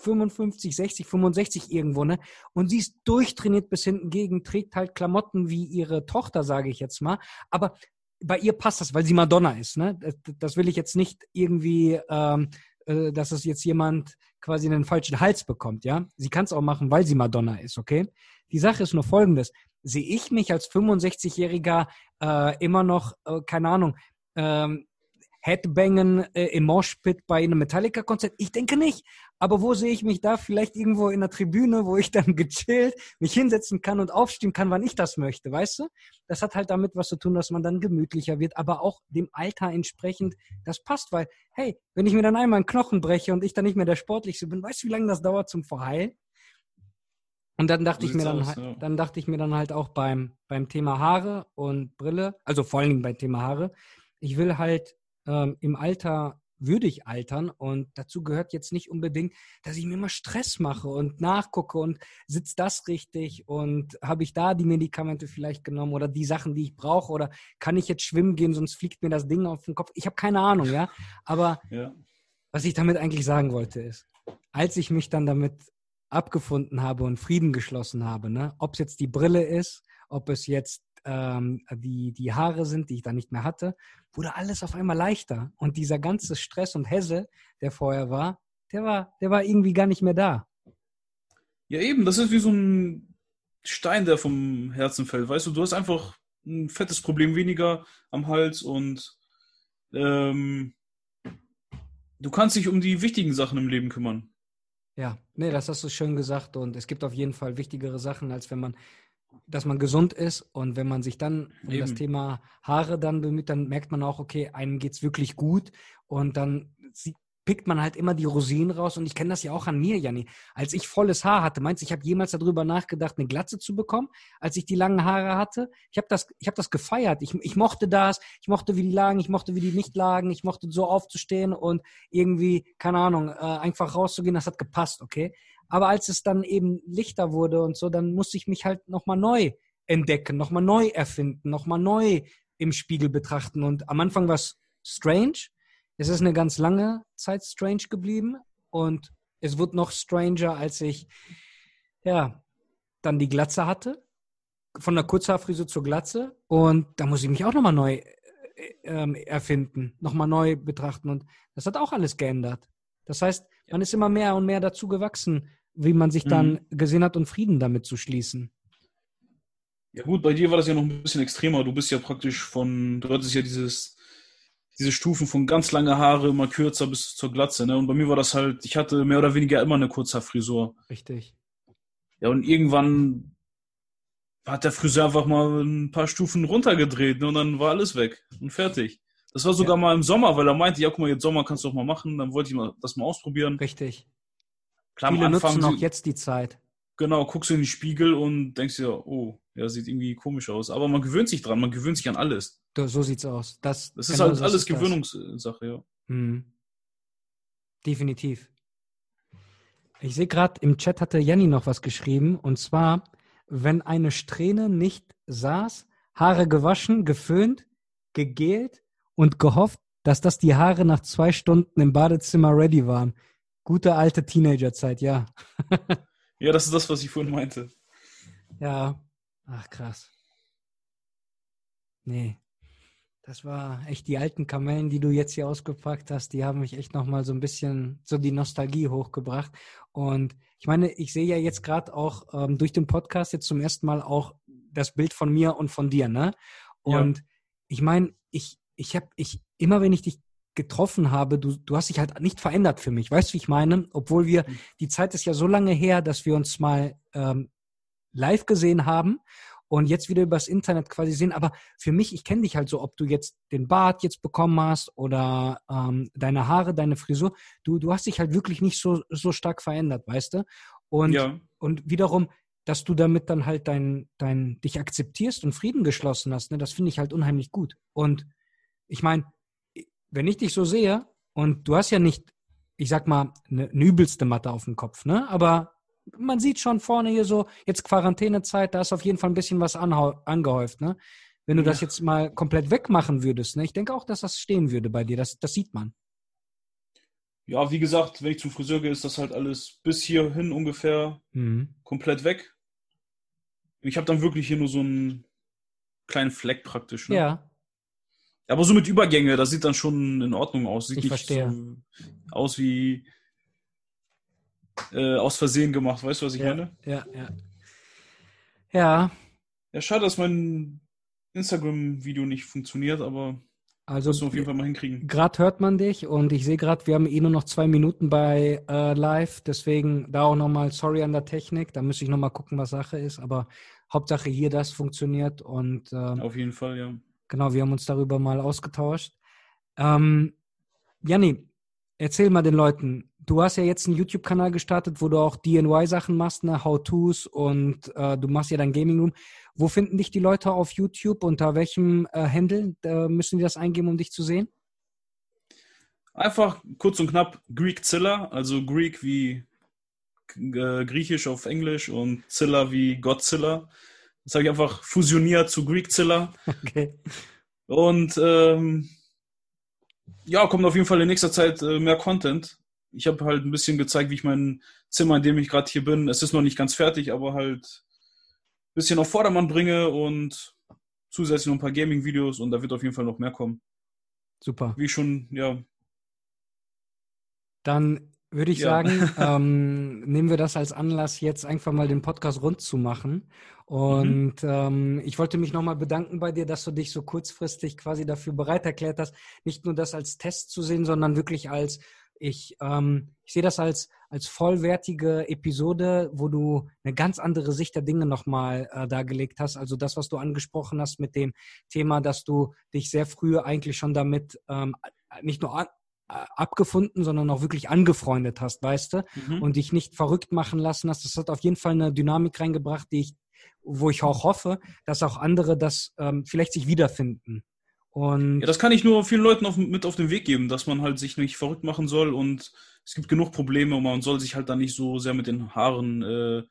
55, 60, 65 irgendwo, ne? Und sie ist durchtrainiert bis hinten gegen, trägt halt Klamotten wie ihre Tochter, sage ich jetzt mal. Aber bei ihr passt das, weil sie Madonna ist, ne? Das, will ich jetzt nicht irgendwie, ähm, äh, dass es jetzt jemand quasi einen falschen Hals bekommt, ja? Sie kann es auch machen, weil sie Madonna ist, okay? Die Sache ist nur folgendes. Sehe ich mich als 65-Jähriger äh, immer noch, äh, keine Ahnung, ähm, Headbangen äh, im Moshpit bei einem Metallica-Konzert? Ich denke nicht. Aber wo sehe ich mich da? Vielleicht irgendwo in der Tribüne, wo ich dann gechillt mich hinsetzen kann und aufstehen kann, wann ich das möchte, weißt du? Das hat halt damit was zu tun, dass man dann gemütlicher wird, aber auch dem Alter entsprechend das passt, weil, hey, wenn ich mir dann einmal einen Knochen breche und ich dann nicht mehr der Sportlichste bin, weißt du, wie lange das dauert zum Verheilen? Und dann dachte ich mir dann, aus, halt, ja. dann dachte ich mir dann halt auch beim, beim Thema Haare und Brille, also vor allen Dingen beim Thema Haare, ich will halt ähm, im Alter würdig altern und dazu gehört jetzt nicht unbedingt, dass ich mir immer Stress mache und nachgucke und sitzt das richtig und habe ich da die Medikamente vielleicht genommen oder die Sachen, die ich brauche oder kann ich jetzt schwimmen gehen, sonst fliegt mir das Ding auf den Kopf. Ich habe keine Ahnung, ja, aber ja. was ich damit eigentlich sagen wollte ist, als ich mich dann damit abgefunden habe und Frieden geschlossen habe, ne? ob es jetzt die Brille ist, ob es jetzt ähm, die, die Haare sind, die ich da nicht mehr hatte, wurde alles auf einmal leichter. Und dieser ganze Stress und Hesse, der vorher war, der war, der war irgendwie gar nicht mehr da. Ja, eben, das ist wie so ein Stein, der vom Herzen fällt. Weißt du, du hast einfach ein fettes Problem weniger am Hals und ähm, du kannst dich um die wichtigen Sachen im Leben kümmern. Ja, nee, das hast du schön gesagt und es gibt auf jeden Fall wichtigere Sachen, als wenn man, dass man gesund ist und wenn man sich dann um Eben. das Thema Haare dann bemüht, dann merkt man auch, okay, einem geht es wirklich gut und dann pickt man halt immer die Rosinen raus. Und ich kenne das ja auch an mir, Janni. Als ich volles Haar hatte, meinst du, ich habe jemals darüber nachgedacht, eine Glatze zu bekommen, als ich die langen Haare hatte? Ich habe das, ich hab das gefeiert. Ich, ich mochte das. Ich mochte, wie die lagen. Ich mochte, wie die nicht lagen. Ich mochte so aufzustehen und irgendwie, keine Ahnung, äh, einfach rauszugehen. Das hat gepasst, okay? Aber als es dann eben lichter wurde und so, dann musste ich mich halt nochmal neu entdecken, nochmal neu erfinden, nochmal neu im Spiegel betrachten. Und am Anfang war es strange, es ist eine ganz lange Zeit strange geblieben und es wird noch stranger, als ich ja dann die Glatze hatte. Von der Kurzhaarfrise zur Glatze. Und da muss ich mich auch nochmal neu äh, ähm, erfinden, nochmal neu betrachten. Und das hat auch alles geändert. Das heißt, man ist immer mehr und mehr dazu gewachsen, wie man sich dann mhm. gesehen hat und Frieden damit zu schließen. Ja gut, bei dir war das ja noch ein bisschen extremer. Du bist ja praktisch von, du hattest ja dieses diese Stufen von ganz lange Haare immer kürzer bis zur Glatze. Ne? Und bei mir war das halt, ich hatte mehr oder weniger immer eine Kurzhaarfrisur. Richtig. Ja, und irgendwann hat der Friseur einfach mal ein paar Stufen runtergedreht ne? und dann war alles weg und fertig. Das war sogar ja. mal im Sommer, weil er meinte, ja, guck mal, jetzt Sommer kannst du auch mal machen. Dann wollte ich mal das mal ausprobieren. Richtig. Klar, Viele nutzen auch jetzt die Zeit. Genau, guckst du in den Spiegel und denkst dir, oh, ja, sieht irgendwie komisch aus. Aber man gewöhnt sich dran, man gewöhnt sich an alles. So sieht's aus. Das, das ist genau halt alles Gewöhnungssache, ja. Mhm. Definitiv. Ich sehe gerade, im Chat hatte Jenny noch was geschrieben. Und zwar, wenn eine Strähne nicht saß, Haare gewaschen, geföhnt, gegelt und gehofft, dass das die Haare nach zwei Stunden im Badezimmer ready waren. Gute alte Teenagerzeit, ja. Ja, das ist das, was ich vorhin meinte. Ja. Ach, krass. Nee. Das war echt die alten Kamellen, die du jetzt hier ausgepackt hast, die haben mich echt nochmal so ein bisschen so die Nostalgie hochgebracht. Und ich meine, ich sehe ja jetzt gerade auch ähm, durch den Podcast jetzt zum ersten Mal auch das Bild von mir und von dir, ne? Und ja. ich meine, ich, ich habe, ich, immer wenn ich dich getroffen habe, du, du hast dich halt nicht verändert für mich. Weißt du, wie ich meine? Obwohl wir, mhm. die Zeit ist ja so lange her, dass wir uns mal ähm, live gesehen haben und jetzt wieder übers Internet quasi sehen. Aber für mich, ich kenne dich halt so, ob du jetzt den Bart jetzt bekommen hast oder ähm, deine Haare, deine Frisur. Du, du hast dich halt wirklich nicht so, so stark verändert, weißt du? Und, ja. und wiederum, dass du damit dann halt dein, dein, dich akzeptierst und Frieden geschlossen hast, ne, das finde ich halt unheimlich gut. Und ich meine, wenn ich dich so sehe, und du hast ja nicht, ich sag mal, eine, eine übelste Matte auf dem Kopf, ne? Aber man sieht schon vorne hier so, jetzt Quarantänezeit, da ist auf jeden Fall ein bisschen was angehäuft, ne? Wenn du ja. das jetzt mal komplett wegmachen würdest, ne? Ich denke auch, dass das stehen würde bei dir, das, das sieht man. Ja, wie gesagt, wenn ich zum Friseur gehe, ist das halt alles bis hierhin ungefähr mhm. komplett weg. Ich habe dann wirklich hier nur so einen kleinen Fleck praktisch. Ne? Ja. Aber so mit Übergänge, das sieht dann schon in Ordnung aus. Sieht ich nicht verstehe. So aus wie äh, aus Versehen gemacht. Weißt du, was ich ja, meine? Ja, ja. Ja. Ja, schade, dass mein Instagram-Video nicht funktioniert, aber Also Müssen wir auf jeden Fall mal hinkriegen. Gerade hört man dich und ich sehe gerade, wir haben eh nur noch zwei Minuten bei äh, Live, deswegen da auch nochmal sorry an der Technik. Da müsste ich nochmal gucken, was Sache ist. Aber Hauptsache hier das funktioniert und äh, Auf jeden Fall, ja. Genau, wir haben uns darüber mal ausgetauscht. Ähm, Janni, erzähl mal den Leuten. Du hast ja jetzt einen YouTube-Kanal gestartet, wo du auch DIY-Sachen machst, ne, How-Tos und äh, du machst ja dein Gaming Room. Wo finden dich die Leute auf YouTube? Unter welchem äh, Handle äh, müssen die das eingeben, um dich zu sehen? Einfach kurz und knapp Greekzilla, also Greek wie äh, Griechisch auf Englisch und Zilla wie Godzilla. Das habe ich einfach fusioniert zu Greekzilla. Okay. Und ähm, ja, kommt auf jeden Fall in nächster Zeit äh, mehr Content. Ich habe halt ein bisschen gezeigt, wie ich mein Zimmer, in dem ich gerade hier bin, es ist noch nicht ganz fertig, aber halt ein bisschen auf Vordermann bringe und zusätzlich noch ein paar Gaming-Videos und da wird auf jeden Fall noch mehr kommen. Super. Wie schon, ja, Dann würde ich Ja. sagen, ähm, nehmen wir das als Anlass, jetzt einfach mal den Podcast rund zu machen. Und ähm, ich wollte mich nochmal bedanken bei dir, dass du dich so kurzfristig quasi dafür bereit erklärt hast, nicht nur das als Test zu sehen, sondern wirklich als ich, ähm, ich sehe das als, als vollwertige Episode, wo du eine ganz andere Sicht der Dinge nochmal äh, dargelegt hast. Also das, was du angesprochen hast mit dem Thema, dass du dich sehr früh eigentlich schon damit ähm, nicht nur abgefunden, sondern auch wirklich angefreundet hast, weißt du? Mhm. Und dich nicht verrückt machen lassen hast. Das hat auf jeden Fall eine Dynamik reingebracht, die ich, wo ich auch hoffe, dass auch andere das ähm, vielleicht sich wiederfinden. Und Ja, das kann ich nur vielen Leuten auf, mit auf den Weg geben, dass man halt sich nicht verrückt machen soll und es gibt genug Probleme und man soll sich halt dann nicht so sehr mit den Haaren äh,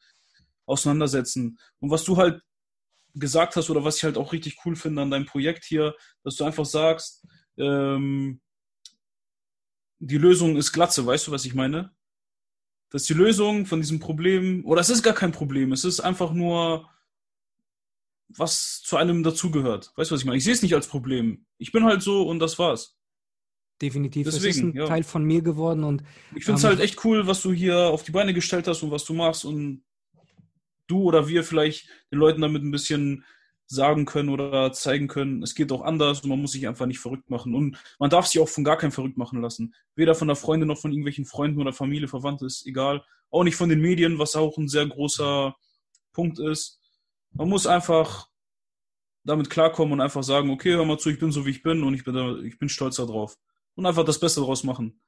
auseinandersetzen. Und was du halt gesagt hast oder was ich halt auch richtig cool finde an deinem Projekt hier, dass du einfach sagst, ähm, die Lösung ist Glatze, weißt du, was ich meine? Dass die Lösung von diesem Problem, oder es ist gar kein Problem, es ist einfach nur was zu einem dazugehört. Weißt du, was ich meine? Ich sehe es nicht als Problem. Ich bin halt so und das war's. definitiv, es ist Deswegen, ein ja. Teil von mir geworden und Ich finde es Ähm, halt echt cool, was du hier auf die Beine gestellt hast und was du machst und du oder wir vielleicht den Leuten damit ein bisschen sagen können oder zeigen können, es geht auch anders und man muss sich einfach nicht verrückt machen. Und man darf sich auch von gar keinem verrückt machen lassen. Weder von der Freundin noch von irgendwelchen Freunden oder Familie, Verwandte, ist egal. Auch nicht von den Medien, was auch ein sehr großer Punkt ist. Man muss einfach damit klarkommen und einfach sagen, okay, hör mal zu, ich bin so wie ich bin und ich bin, ich bin stolz darauf. Und einfach das Beste daraus machen.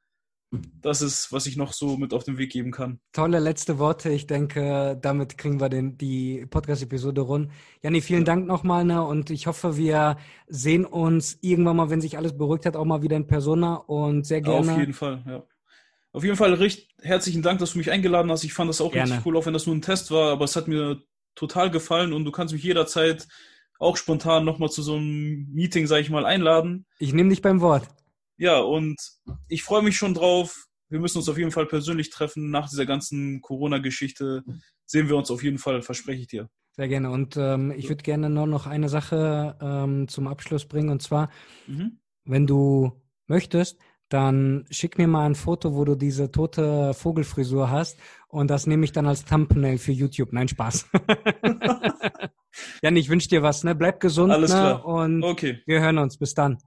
Das ist, was ich noch so mit auf den Weg geben kann. tolle letzte Worte. Ich denke, damit kriegen wir den, die Podcast-Episode rund. Janni, vielen Dank nochmal ne? und ich hoffe, wir sehen uns irgendwann mal, wenn sich alles beruhigt hat, auch mal wieder in Persona und sehr gerne. Auf jeden Fall, ja. Auf jeden Fall recht herzlichen Dank, dass du mich eingeladen hast. Ich fand das auch Gerne. richtig cool, auch wenn das nur ein Test war, aber es hat mir total gefallen und du kannst mich jederzeit auch spontan nochmal zu so einem Meeting, sag ich mal, einladen. Ich nehme dich beim Wort. Ja, und ich freue mich schon drauf. Wir müssen uns auf jeden Fall persönlich treffen. Nach dieser ganzen Corona-Geschichte sehen wir uns auf jeden Fall, verspreche ich dir. Sehr gerne. Und ähm, ich würde gerne nur noch eine Sache ähm, zum Abschluss bringen. Und zwar, Mhm. wenn du möchtest, dann schick mir mal ein Foto, wo du diese tote Vogelfrisur hast. Und das nehme ich dann als Thumbnail für YouTube. Nein, Spaß. Jan, ich wünsche dir was. Ne? Bleib gesund. Alles ne? klar. Und Okay, wir hören uns. Bis dann.